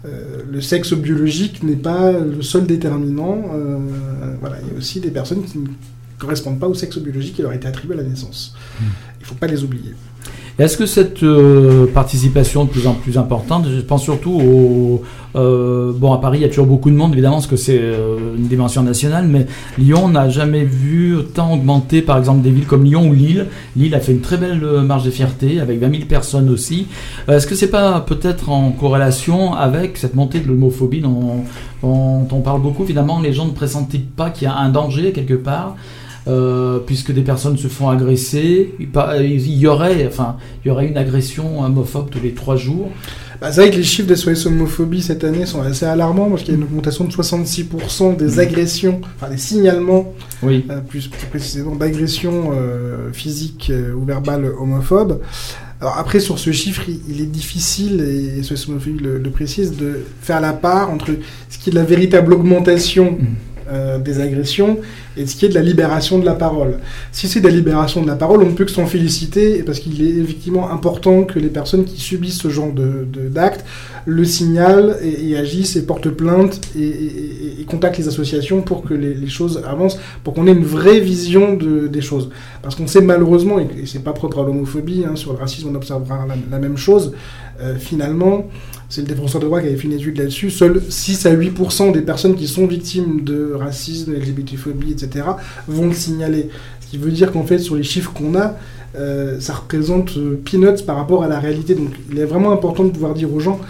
euh, le sexe biologique n'est pas le seul déterminant. euh, voilà, il y a aussi des personnes qui correspondent pas au sexe biologique qui leur a été attribué à la naissance. Il ne faut pas les oublier. Est-ce que cette euh, participation de plus en plus importante, je pense surtout au... euh, bon, à Paris, il y a toujours beaucoup de monde, évidemment, parce que c'est euh, une dimension nationale, mais Lyon n'a jamais vu autant augmenter, par exemple, des villes comme Lyon ou Lille. Lille a fait une très belle marche de fierté, avec 20 000 personnes aussi. Est-ce que c'est pas peut-être en corrélation avec cette montée de l'homophobie dont, dont on parle beaucoup Finalement, les gens ne pressentent pas qu'il y a un danger quelque part euh, puisque des personnes se font agresser, il y aurait, enfin, il y aurait une agression homophobe tous les trois jours. Bah, c'est vrai que les chiffres des SOS homophobie cette année sont assez alarmants parce qu'il y a une augmentation de 66% des agressions, enfin des signalements Oui. euh, plus, plus précisément d'agressions euh, physiques ou verbales homophobes. Alors après, sur ce chiffre, il, est difficile, et SOS Homophobie le, le précise, de faire la part entre ce qui est de la véritable augmentation euh, des agressions et ce qui est de la libération de la parole. Si c'est de la libération de la parole, on ne peut que s'en féliciter, parce qu'il est effectivement important que les personnes qui subissent ce genre de, de- d'actes le signalent et, agissent et portent plainte et, contactent les associations pour que les, choses avancent, pour qu'on ait une vraie vision de- des choses. Parce qu'on sait malheureusement, et, c'est pas propre à l'homophobie, hein, sur le racisme on observera la, la même chose, euh, finalement, c'est le défenseur de droit qui avait fait une étude là-dessus, seuls 6 à 8% des personnes qui sont victimes de racisme, LGBT-phobie, etc., vont le signaler. Ce qui veut dire qu'en fait, sur les chiffres qu'on a, euh, ça représente euh, peanuts par rapport à la réalité. Donc il est vraiment important de pouvoir dire aux gens,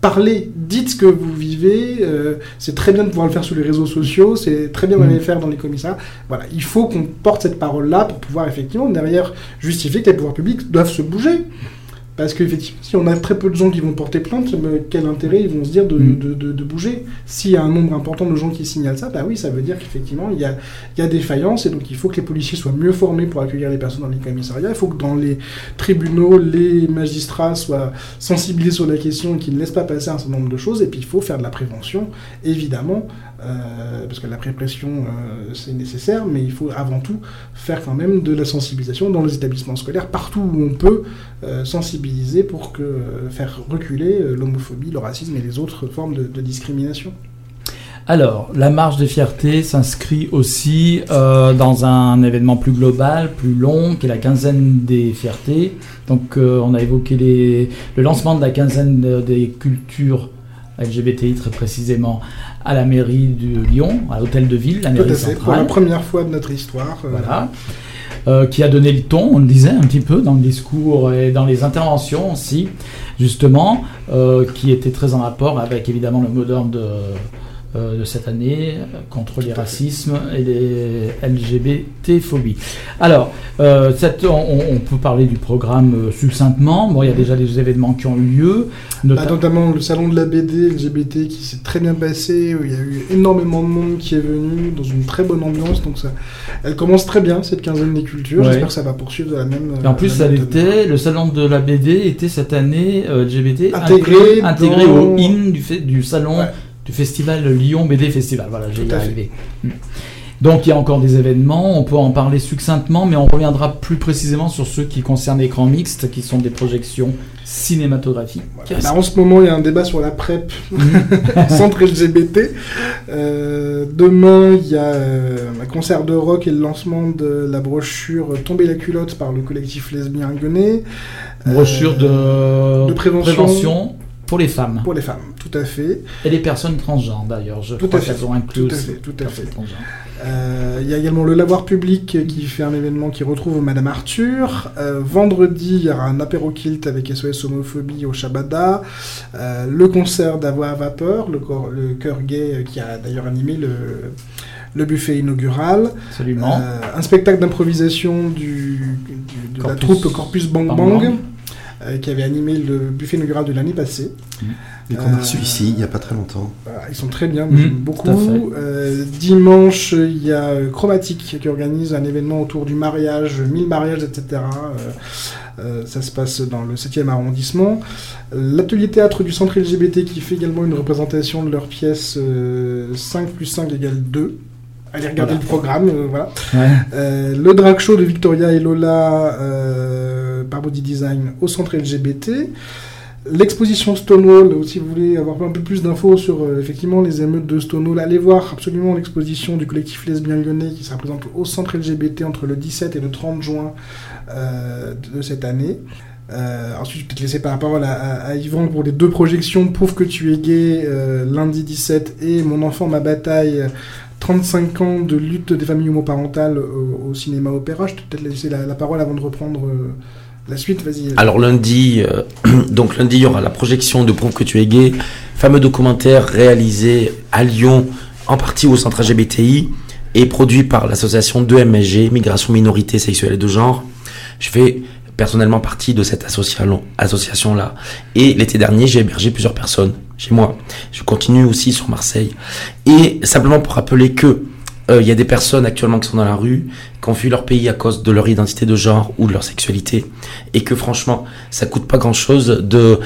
parlez, dites ce que vous vivez, euh, c'est très bien de pouvoir le faire sur les réseaux sociaux, c'est très bien d'aller le faire dans les commissariats. Voilà, il faut qu'on porte cette parole-là pour pouvoir effectivement derrière justifier que les pouvoirs publics doivent se bouger. Parce qu'effectivement, si on a très peu de gens qui vont porter plainte, quel intérêt ils vont se dire de, Mm. de- de- de bouger S'il y a un nombre important de gens qui signalent ça, bah oui, ça veut dire qu'effectivement, il y a, il y a des faillances, et donc il faut que les policiers soient mieux formés pour accueillir les personnes dans les commissariats, il faut que dans les tribunaux, les magistrats soient sensibilisés sur la question et qu'ils ne laissent pas passer un certain nombre de choses, et puis il faut faire de la prévention, évidemment, euh, parce que la répression, euh, c'est nécessaire, mais il faut avant tout faire quand même de la sensibilisation dans les établissements scolaires, partout où on peut euh, sensibiliser pour que, euh, faire reculer l'homophobie, le racisme et les autres formes de, de discrimination. Alors, la marche des fiertés s'inscrit aussi dans un événement plus global, plus long, qui est la quinzaine des fiertés. Donc, on a évoqué le lancement de la quinzaine de- des cultures LGBTI très précisément à la mairie de Lyon, à l'hôtel de ville, la Tout mairie à fait, pour la première fois de notre histoire. euh, Voilà. Euh, qui a donné le ton, on le disait un petit peu dans le discours et dans les interventions aussi, justement, euh, qui était très en rapport avec évidemment le mot d'ordre de, euh, de cette année euh, contre les racismes et les LGBT-phobies. Alors, euh, cette- on, on peut parler du programme succinctement. Bon, il y a déjà des événements qui ont eu lieu. Bah, nota- notamment le salon de la BD LGBT qui s'est très bien passé, où il y a eu énormément de monde qui est venu dans une très bonne ambiance, donc ça, elle commence très bien cette quinzaine des cultures. Ouais. J'espère que ça va poursuivre de la même. Et en plus, ça était, le salon de la BD était cette année LGBT Intégré intégré dans- au IN du, fait, du salon Ouais. Du festival Lyon BD Festival. Voilà, j'ai fait. arrivé. Mm. Donc il y a encore des événements, on peut en parler succinctement, mais on reviendra plus précisément sur ceux qui concernent l'écran mixte, qui sont des projections cinématographiques. Bah, en ce moment, il y a un débat sur la PrEP, centre LGBT. Euh, demain, il y a euh, un concert de rock et le lancement de la brochure Tomber la culotte par le collectif lesbien Guenet. Brochure de, de prévention. Pour les femmes. pour les femmes, tout à fait. Et les personnes transgenres d'ailleurs. Je Tout crois qu'elles ont inclus tout à fait, tout à fait. Euh, Il y a également le Lavoir Public qui fait un événement qui retrouve Madame Arthur. Euh, vendredi, il y aura un apéro kilt avec SOS Homophobie au Shabada. Euh, le concert d'Avoix à Vapeur, le, chœur gay qui a d'ailleurs animé le, le buffet inaugural. Absolument. Un spectacle d'improvisation du, du- de la troupe Corpus Bang Bang Bang, Bang. Euh, qui avait animé le buffet inaugural de l'année passée. Et qu'on a Euh, reçu ici, il n'y a pas très longtemps. Voilà, ils sont très bien, Mhm, j'aime beaucoup. Euh, dimanche, il y a euh, Chromatique qui organise un événement autour du mariage, 1000 mariages, etc. Euh, euh, ça se passe dans le 7e arrondissement. Euh, L'atelier théâtre du centre LGBT qui fait également une représentation de leur pièce euh, 5 plus 5 égale 2. Allez regarder Voilà. le programme, euh, voilà. Ouais. Euh, le drag show de Victoria et Lola euh, Au centre LGBT. L'exposition Stonewall, si vous voulez avoir un peu plus d'infos sur euh, effectivement les émeutes de Stonewall, allez voir absolument l'exposition du collectif lesbien lyonnais qui sera présente au centre LGBT entre le 17 et le 30 juin euh, de cette année. Euh, ensuite, je vais peut-être laisser par la parole à, à- Yvan pour les deux projections Prouve que tu es gay, lundi 17, et Mon enfant, ma bataille, euh, 35 ans de lutte des familles homoparentales au, cinéma opéra. Je vais peut-être laisser la, parole avant de reprendre la suite. Vas-y. Alors lundi, euh, donc lundi, il y aura la projection de Prouve que tu es gay, fameux documentaire réalisé à Lyon, en partie au centre LGBTI, et produit par l'association 2MSG, Migration Minorité Sexuelle et de Genre. Je fais personnellement partie de cette association- association-là. Et l'été dernier, j'ai hébergé plusieurs personnes chez moi. Je continue aussi sur Marseille. Et simplement pour rappeler que euh, il y a des personnes actuellement qui sont dans la rue, qui ont fui leur pays à cause de leur identité de genre ou de leur sexualité, et que franchement, ça coûte pas grand-chose de,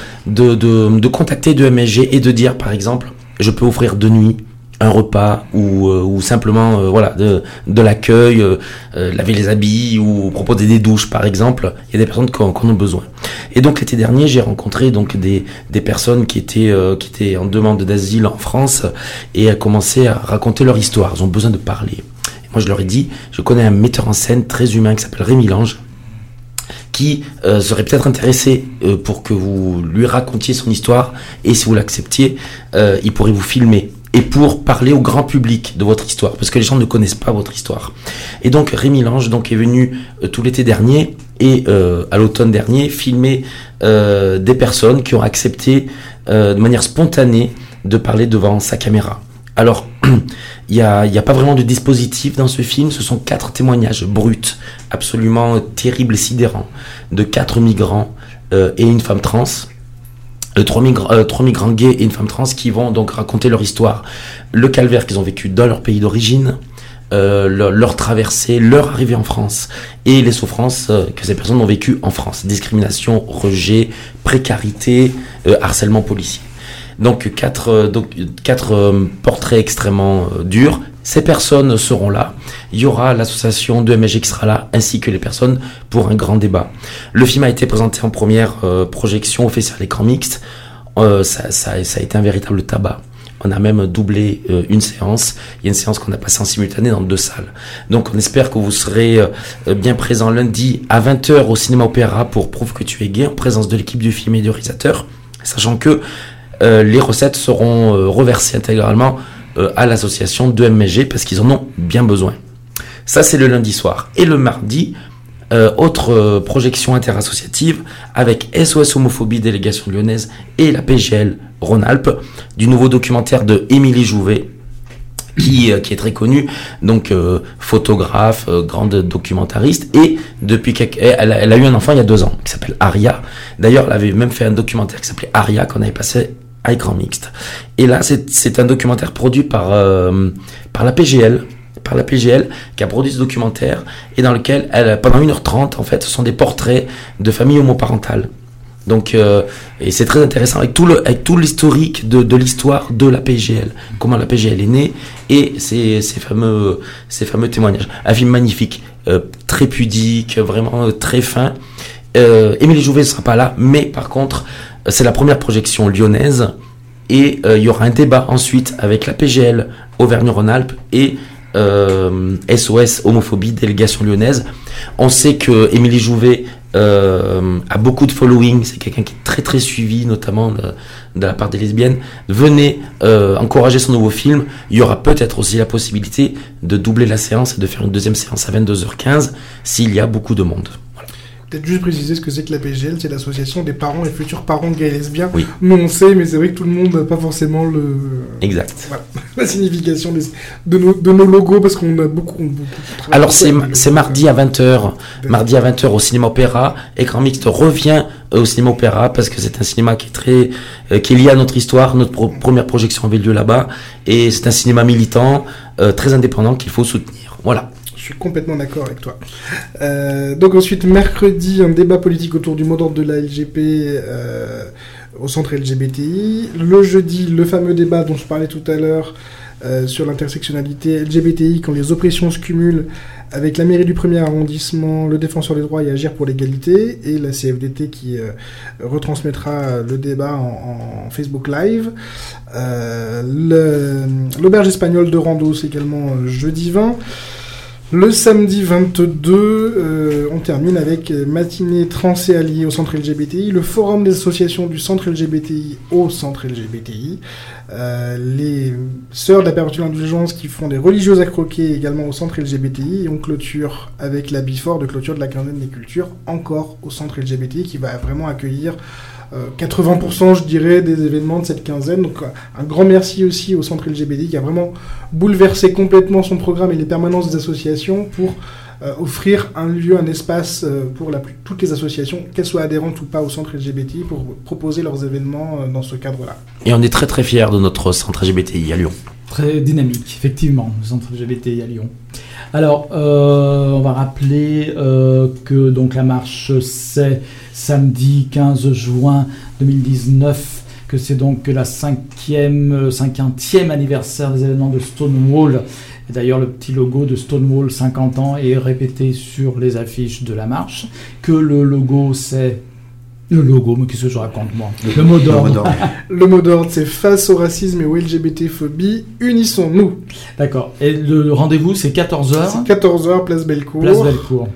contacter de MSG et de dire, par exemple, je peux offrir deux nuits un repas ou, euh, simplement euh, voilà de, de l'accueil, euh, laver les habits ou proposer des douches par exemple. Il y a des personnes qui en, ont besoin. Et donc l'été dernier, j'ai rencontré donc des, des personnes qui étaient qui étaient en demande d'asile en France et a commencé à raconter leur histoire. Ils ont besoin de parler. Moi, je leur ai dit, je connais un metteur en scène très humain qui s'appelle Rémi Lange qui serait peut-être intéressé pour que vous lui racontiez son histoire et si vous l'acceptiez, il pourrait vous filmer et pour parler au grand public de votre histoire parce que les gens ne connaissent pas votre histoire. Et donc Rémi Lange donc est venu euh, tout l'été dernier et euh, à l'automne dernier filmer euh, des personnes qui ont accepté euh, de manière spontanée de parler devant sa caméra. Alors, il n'y a, y a pas vraiment de dispositif dans ce film, ce sont quatre témoignages bruts, absolument terribles et sidérants, de quatre migrants euh, et une femme trans. Trois, euh, trois migrants gays et une femme trans qui vont donc raconter leur histoire, le calvaire qu'ils ont vécu dans leur pays d'origine, euh, leur, traversée, leur arrivée en France et les souffrances euh, que ces personnes ont vécues en France. Discrimination, rejet, précarité, harcèlement policier. Donc quatre, portraits extrêmement durs. Ces personnes seront là. Il y aura l'association de qui sera là, ainsi que les personnes pour un grand débat. Le film a été présenté en première euh, projection au Festival l'écran mixte. Euh, ça, a été un véritable tabac. On a même doublé euh, une séance. Il y a une séance qu'on a passée en simultané dans deux salles. Donc on espère que vous serez bien présent lundi à 20h au cinéma opéra pour Prouve que tu es gay en présence de l'équipe du film et du réalisateur. Sachant que les recettes seront reversées intégralement euh, à l'association de MSG parce qu'ils en ont bien besoin. Ça, c'est le lundi soir. Et le mardi, euh, autre euh, projection interassociative avec SOS Homophobie Délégation Lyonnaise et la PGL Rhône-Alpes du nouveau documentaire de Émilie Jouvet qui, euh, qui est très connue, donc euh, photographe, euh, grande documentariste, et depuis quelques, elle, a, elle a eu un enfant il y a deux ans qui s'appelle Aria. D'ailleurs, elle avait même fait un documentaire qui s'appelait Aria qu'on avait passé écran mixte. Et là, c'est un documentaire produit par euh, par la PGL, par la PGL qui a produit ce documentaire et dans lequel elle, pendant 1h30, en fait, ce sont des portraits de familles homoparentales. Donc, euh, et c'est très intéressant avec tout le, avec tout l'historique de, l'histoire de la PGL, comment la PGL est née et ces, ces fameux, ces fameux témoignages. Un film magnifique, euh, très pudique, vraiment très fin. Euh, Émilie Jouvet ne sera pas là, mais par contre, euh, c'est la première projection lyonnaise et euh, il y aura un débat ensuite avec la PGL Auvergne-Rhône-Alpes et SOS Homophobie Délégation Lyonnaise. On sait que Émilie Jouvet a beaucoup de following, c'est quelqu'un qui est très très suivi, notamment de, la part des lesbiennes. Venez encourager son nouveau film. Il y aura peut-être aussi la possibilité de doubler la séance et de faire une deuxième séance à 22h15 s'il y a beaucoup de monde. Peut-être juste préciser ce que c'est que la PGL, c'est l'association des parents et futurs parents gays et lesbiens. Oui. Nous on sait, mais c'est vrai que tout le monde n'a pas forcément le... Exact. Voilà. la signification de, nos, de nos logos parce qu'on a beaucoup. on- beaucoup travaillé Alors c'est mardi à 20h, mardi à 20h au cinéma opéra. Écran mixte revient euh, au cinéma opéra parce que c'est un cinéma qui est très euh, qui est lié à notre histoire. Notre pro- première projection avait lieu là-bas et c'est un cinéma militant euh, très indépendant qu'il faut soutenir. Voilà. Suis complètement d'accord avec toi. Euh, donc ensuite, mercredi, un débat politique autour du mot d'ordre de la LGP euh, au centre LGBTI. Le jeudi, le fameux débat dont je parlais tout à l'heure euh, sur l'intersectionnalité LGBTI quand les oppressions se cumulent avec la mairie du premier arrondissement, le défenseur des droits et agir pour l'égalité et la CFDT qui retransmettra le débat en, Facebook Live. L'auberge espagnole de Rando, c'est également jeudi 20. Le samedi 22, euh, on termine avec euh, matinée trans et alliés au centre LGBTI, le forum des associations du centre LGBTI au centre LGBTI, euh, les sœurs de la perpétuelle indulgence qui font des religieuses à croquer également au centre LGBTI, et on clôture avec la Bifort de clôture de la quinzaine des cultures, encore au centre LGBTI, qui va vraiment accueillir 80% je dirais des événements de cette quinzaine. Donc euh, un grand merci aussi au centre LGBT qui a vraiment bouleversé complètement son programme et les permanences des associations pour euh, offrir un lieu, un espace euh, pour toutes les associations, qu'elles soient adhérentes ou pas au centre LGBT, pour proposer leurs événements euh, dans ce cadre-là. Et on est très très fiers de notre centre LGBTI à Lyon. Très dynamique, effectivement, le centre LGBT à Lyon. Alors, euh, on va rappeler euh, que donc la marche c'est samedi 15 juin 2019, que c'est donc la cinquième, euh, cinquantième anniversaire des événements de Stonewall. D'ailleurs, le petit logo de Stonewall 50 ans est répété sur les affiches de la marche. Que le logo c'est le logo, mais qu'est-ce que je raconte moi Le mot d'ordre. Le mot d'ordre, c'est face au racisme et aux LGBT-phobie, unissons-nous. D'accord. Et le rendez-vous c'est 14h. C'est 14h, place Bellecour. Place Bellecour.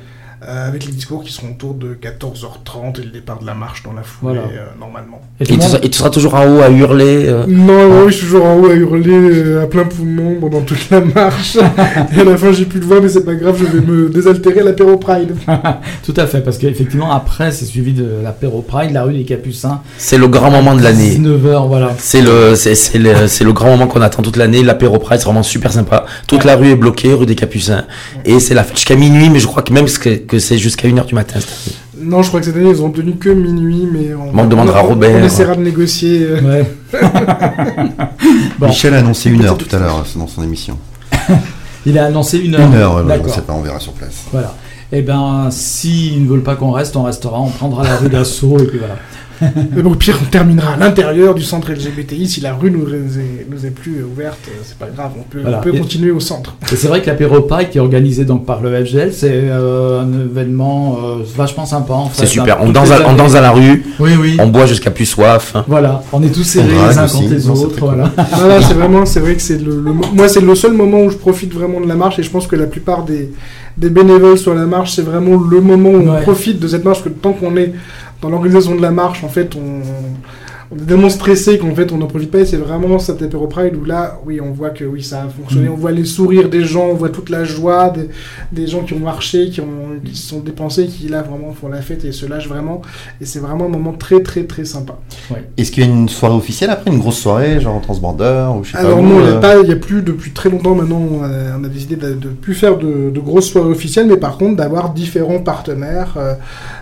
Euh, avec les discours qui seront autour de 14h30 et le départ de la marche dans la foulée, Voilà. euh, normalement. Et Et tu, seras, et tu seras toujours en haut à hurler. euh, Non, non, je suis toujours en haut à hurler euh, à plein poumon pendant toute la marche. et à la fin, j'ai plus de voix, mais c'est pas grave, je vais me désaltérer à l'apéro Pride. Tout à fait, parce qu'effectivement, après, c'est suivi de l'apéro Pride, la rue des Capucins. C'est le grand moment de l'année. 19h, voilà. C'est le, c'est, c'est le, c'est le grand moment qu'on attend toute l'année. L'apéro Pride, c'est vraiment super sympa. Toute la rue est bloquée, rue des Capucins. Et c'est la fête jusqu'à minuit, mais je crois que même que, que c'est jusqu'à 1h du matin. Non, je crois que cette année, ils ont tenu que minuit, mais on, Bon, on demandera à on- Robert. On essaiera de négocier. euh, Ouais. Bon. Michel a annoncé une heure tout à l'heure dans son émission. Il a annoncé une heure. Une heure, ouais, on D'accord. sait pas, on verra sur place. Voilà. Eh ben, s'ils ne veulent pas qu'on reste, on restera. On prendra la rue d'assaut et puis voilà. Mais bon, pire, on terminera à l'intérieur du centre LGBTI. Si la rue nous est, nous est plus ouverte, euh, c'est pas grave, on peut, Voilà. on peut Et- continuer au centre. Et c'est vrai que l'apéro Pride, qui est organisé donc par le FGL, c'est euh, un événement euh, vachement sympa. En fait, C'est super. On danse, à, on années. danse à la rue, Oui, oui. on boit jusqu'à plus soif. Voilà. On est tous serrés les uns contre les autres. Voilà. C'est vraiment, c'est vrai que c'est le, le mo- moi, c'est le seul moment où je profite vraiment de la marche et je pense que la plupart des, des bénévoles sur la marche, c'est vraiment le moment où on profite de cette marche, parce que tant qu'on est dans l'organisation de la marche, en fait, on, on est tellement stressé qu'en fait, on n'en profite pas et c'est vraiment cet apéro Pride où là, oui, on voit que oui, ça a fonctionné, Mm. on voit les sourires des gens, on voit toute la joie des, des gens qui ont marché, qui, ont, qui se sont dépensés, qui là vraiment font la fête et se lâchent vraiment. Et c'est vraiment un moment très, très, très sympa. Est-ce qu'il y a une soirée officielle après, une grosse soirée, genre en transborder ou je sais Alors pas non, il n'y a, euh, pas- il y a plus depuis très longtemps maintenant, on a, on a décidé de ne plus faire de, de grosses soirées officielles, mais par contre d'avoir différents partenaires, euh,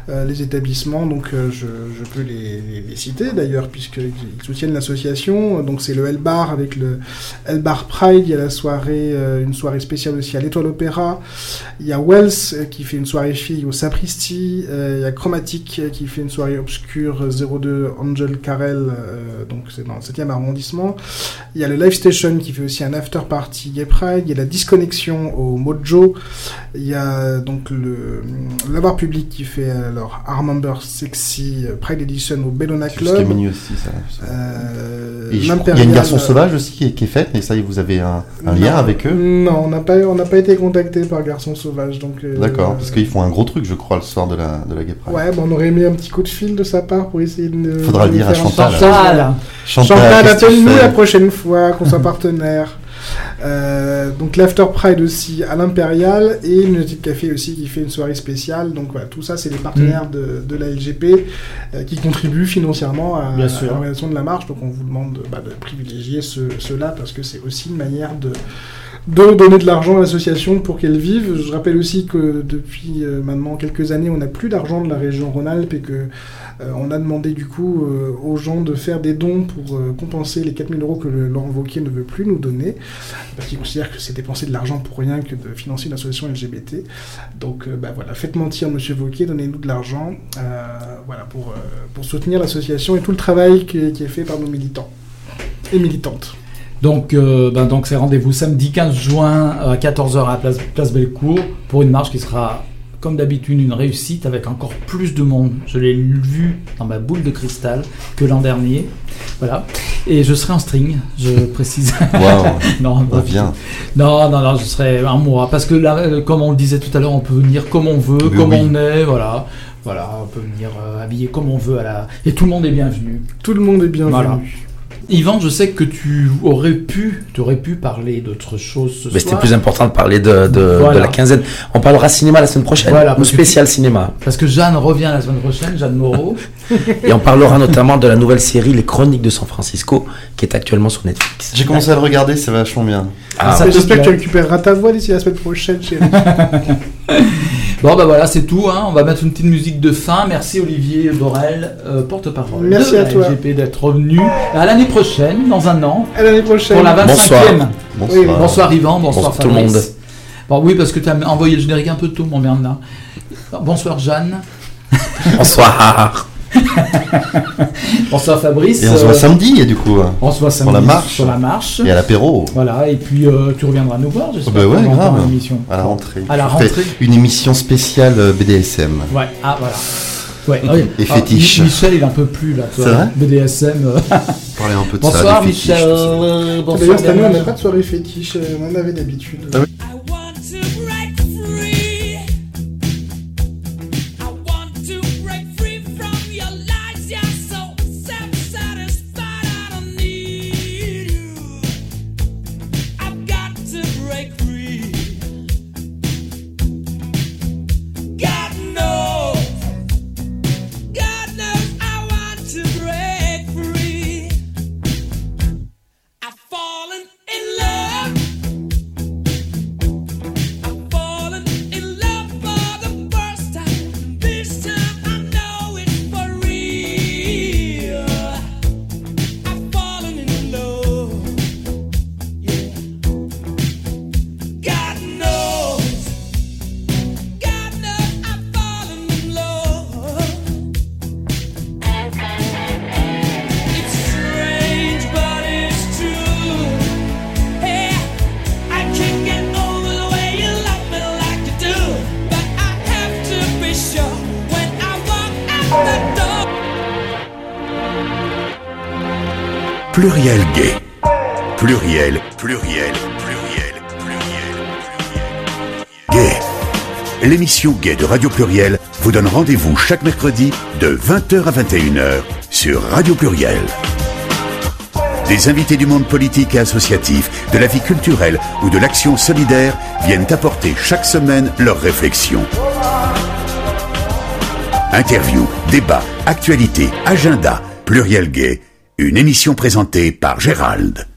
euh, les établissements, donc euh, je, je peux les, les- les citer d'ailleurs, puisqu'ils soutiennent l'association, donc c'est le L-Bar avec le L-Bar Pride, il y a la soirée, euh, une soirée spéciale aussi à l'Étoile Opéra, il y a Wells euh, qui fait une soirée fille au Sapristi, euh, il y a Chromatic qui fait une soirée obscure euh, 02 Angel Carrel, donc c'est dans le 7e arrondissement, il y a le Live Station qui fait aussi un after party Gay Pride. Il y a la Disconnexion au Mojo. Il y a donc le l'avoir public qui fait leur Armember Sexy Pride Edition au Bellona Club. Ça. Euh, Et je- il y a une garçon sauvage aussi qui est, qui est faite, et ça, vous avez un, un lien avec eux Non, on n'a pas, on n'a pas été contacté par Garçon Sauvage, donc. euh, D'accord, parce qu'ils font un gros truc, je crois, le soir de la, de la Gay Pride. Ouais, bon, on aurait aimé un petit coup de fil de sa part pour essayer de. Faudra de le dire à Chantal. Chantal Chantal, tu appelle-nous la prochaine fois, qu'on soit partenaire. Euh, donc l'After Pride aussi à l'Impérial et une petite café aussi qui fait une soirée spéciale. Donc voilà, tout ça c'est les partenaires Mm. de, de la LGP euh, qui contribuent financièrement à, l'organisation de la marche. Donc on vous demande bah, de privilégier ce- ceux-là parce que c'est aussi une manière de de donner de l'argent à l'association pour qu'elle vive. Je rappelle aussi que depuis euh, maintenant quelques années, on n'a plus d'argent de la région Rhône-Alpes et que on a demandé du coup euh, aux gens de faire des dons pour euh, compenser les 4000 euros que le, Laurent Wauquiez ne veut plus nous donner, parce qu'il considère que c'est dépenser de l'argent pour rien que de financer une association LGBT. Donc euh, bah, voilà, faites mentir Monsieur Wauquiez, donnez-nous de l'argent euh, voilà, pour, euh, soutenir l'association et tout le travail qui, est fait par nos militants et militantes. Donc, euh, ben, donc c'est rendez-vous samedi 15 juin à 14h à la place, place pour une marche qui sera, comme d'habitude, une réussite avec encore plus de monde. Je l'ai vu dans ma boule de cristal que l'an dernier. Voilà. Et je serai en string, je précise. Waouh, non, bah, bien. non, non, non, je serai un mois. Parce que là, euh, comme on le disait tout à l'heure, on peut venir comme on veut, Mais comme oui. on est, voilà. Voilà, on peut venir euh, habiller comme on veut à la... Et tout le monde est bienvenu. Tout le monde est bienvenu. Voilà. Yvan, je sais que tu aurais pu, tu aurais pu parler d'autre chose ce Mais c'était plus important de parler de, de, Voilà. de la quinzaine. On parlera cinéma la semaine prochaine. Voilà, ou parce que spécial cinéma. Parce que Jeanne revient la semaine prochaine, Jeanne Moreau. Et on parlera notamment de la nouvelle série Les Chroniques de San Francisco, qui est actuellement sur Netflix. J'ai commencé à le regarder, c'est vachement bien. Ah, J'espère que tu récupéreras ta voix d'ici la semaine prochaine, chérie. Bon, bah voilà, c'est tout. Hein. On va mettre une petite musique de fin. Merci Olivier Borel, euh, porte-parole Merci de à la toi. LGP d'être revenu. À l'année prochaine, dans un an, À l'année prochaine. pour la 25e. Bonsoir. Bonsoir. Oui, Bonsoir Yvan, bonsoir, Bonsoir tout le Fabrice. monde. Bon, oui, parce que tu as envoyé le générique un peu tôt, mon Bernard. Bonsoir Jeanne. Bonsoir. Bonsoir Fabrice. Et on se voit Euh, samedi, du coup. On se voit samedi la marche. sur la marche. Et à l'apéro. Voilà, et puis euh, tu reviendras nous voir, j'espère. Bah ouais, grave. ton émission. À la rentrée. À la rentrée. Une émission spéciale euh, BDSM. Ouais, ah voilà. Ouais, oui. Et Ah, fétiche. Mi- Michel, il en peut plus là. toi. C'est vrai? BDSM. euh. Parler un peu de ça. Bonsoir des fétiches, Michel. ça. Bonsoir D'ailleurs, cette année, on n'a pas de soirée fétiche, on en avait d'habitude. Ah oui. Gay de Radio Pluriel vous donne rendez-vous chaque mercredi de 20h à 21h sur Radio Pluriel. Des invités du monde politique et associatif, de la vie culturelle ou de l'action solidaire viennent apporter chaque semaine leurs réflexions. Interviews, débats, actualités, agenda, Pluriel Gay, une émission présentée par Gérald.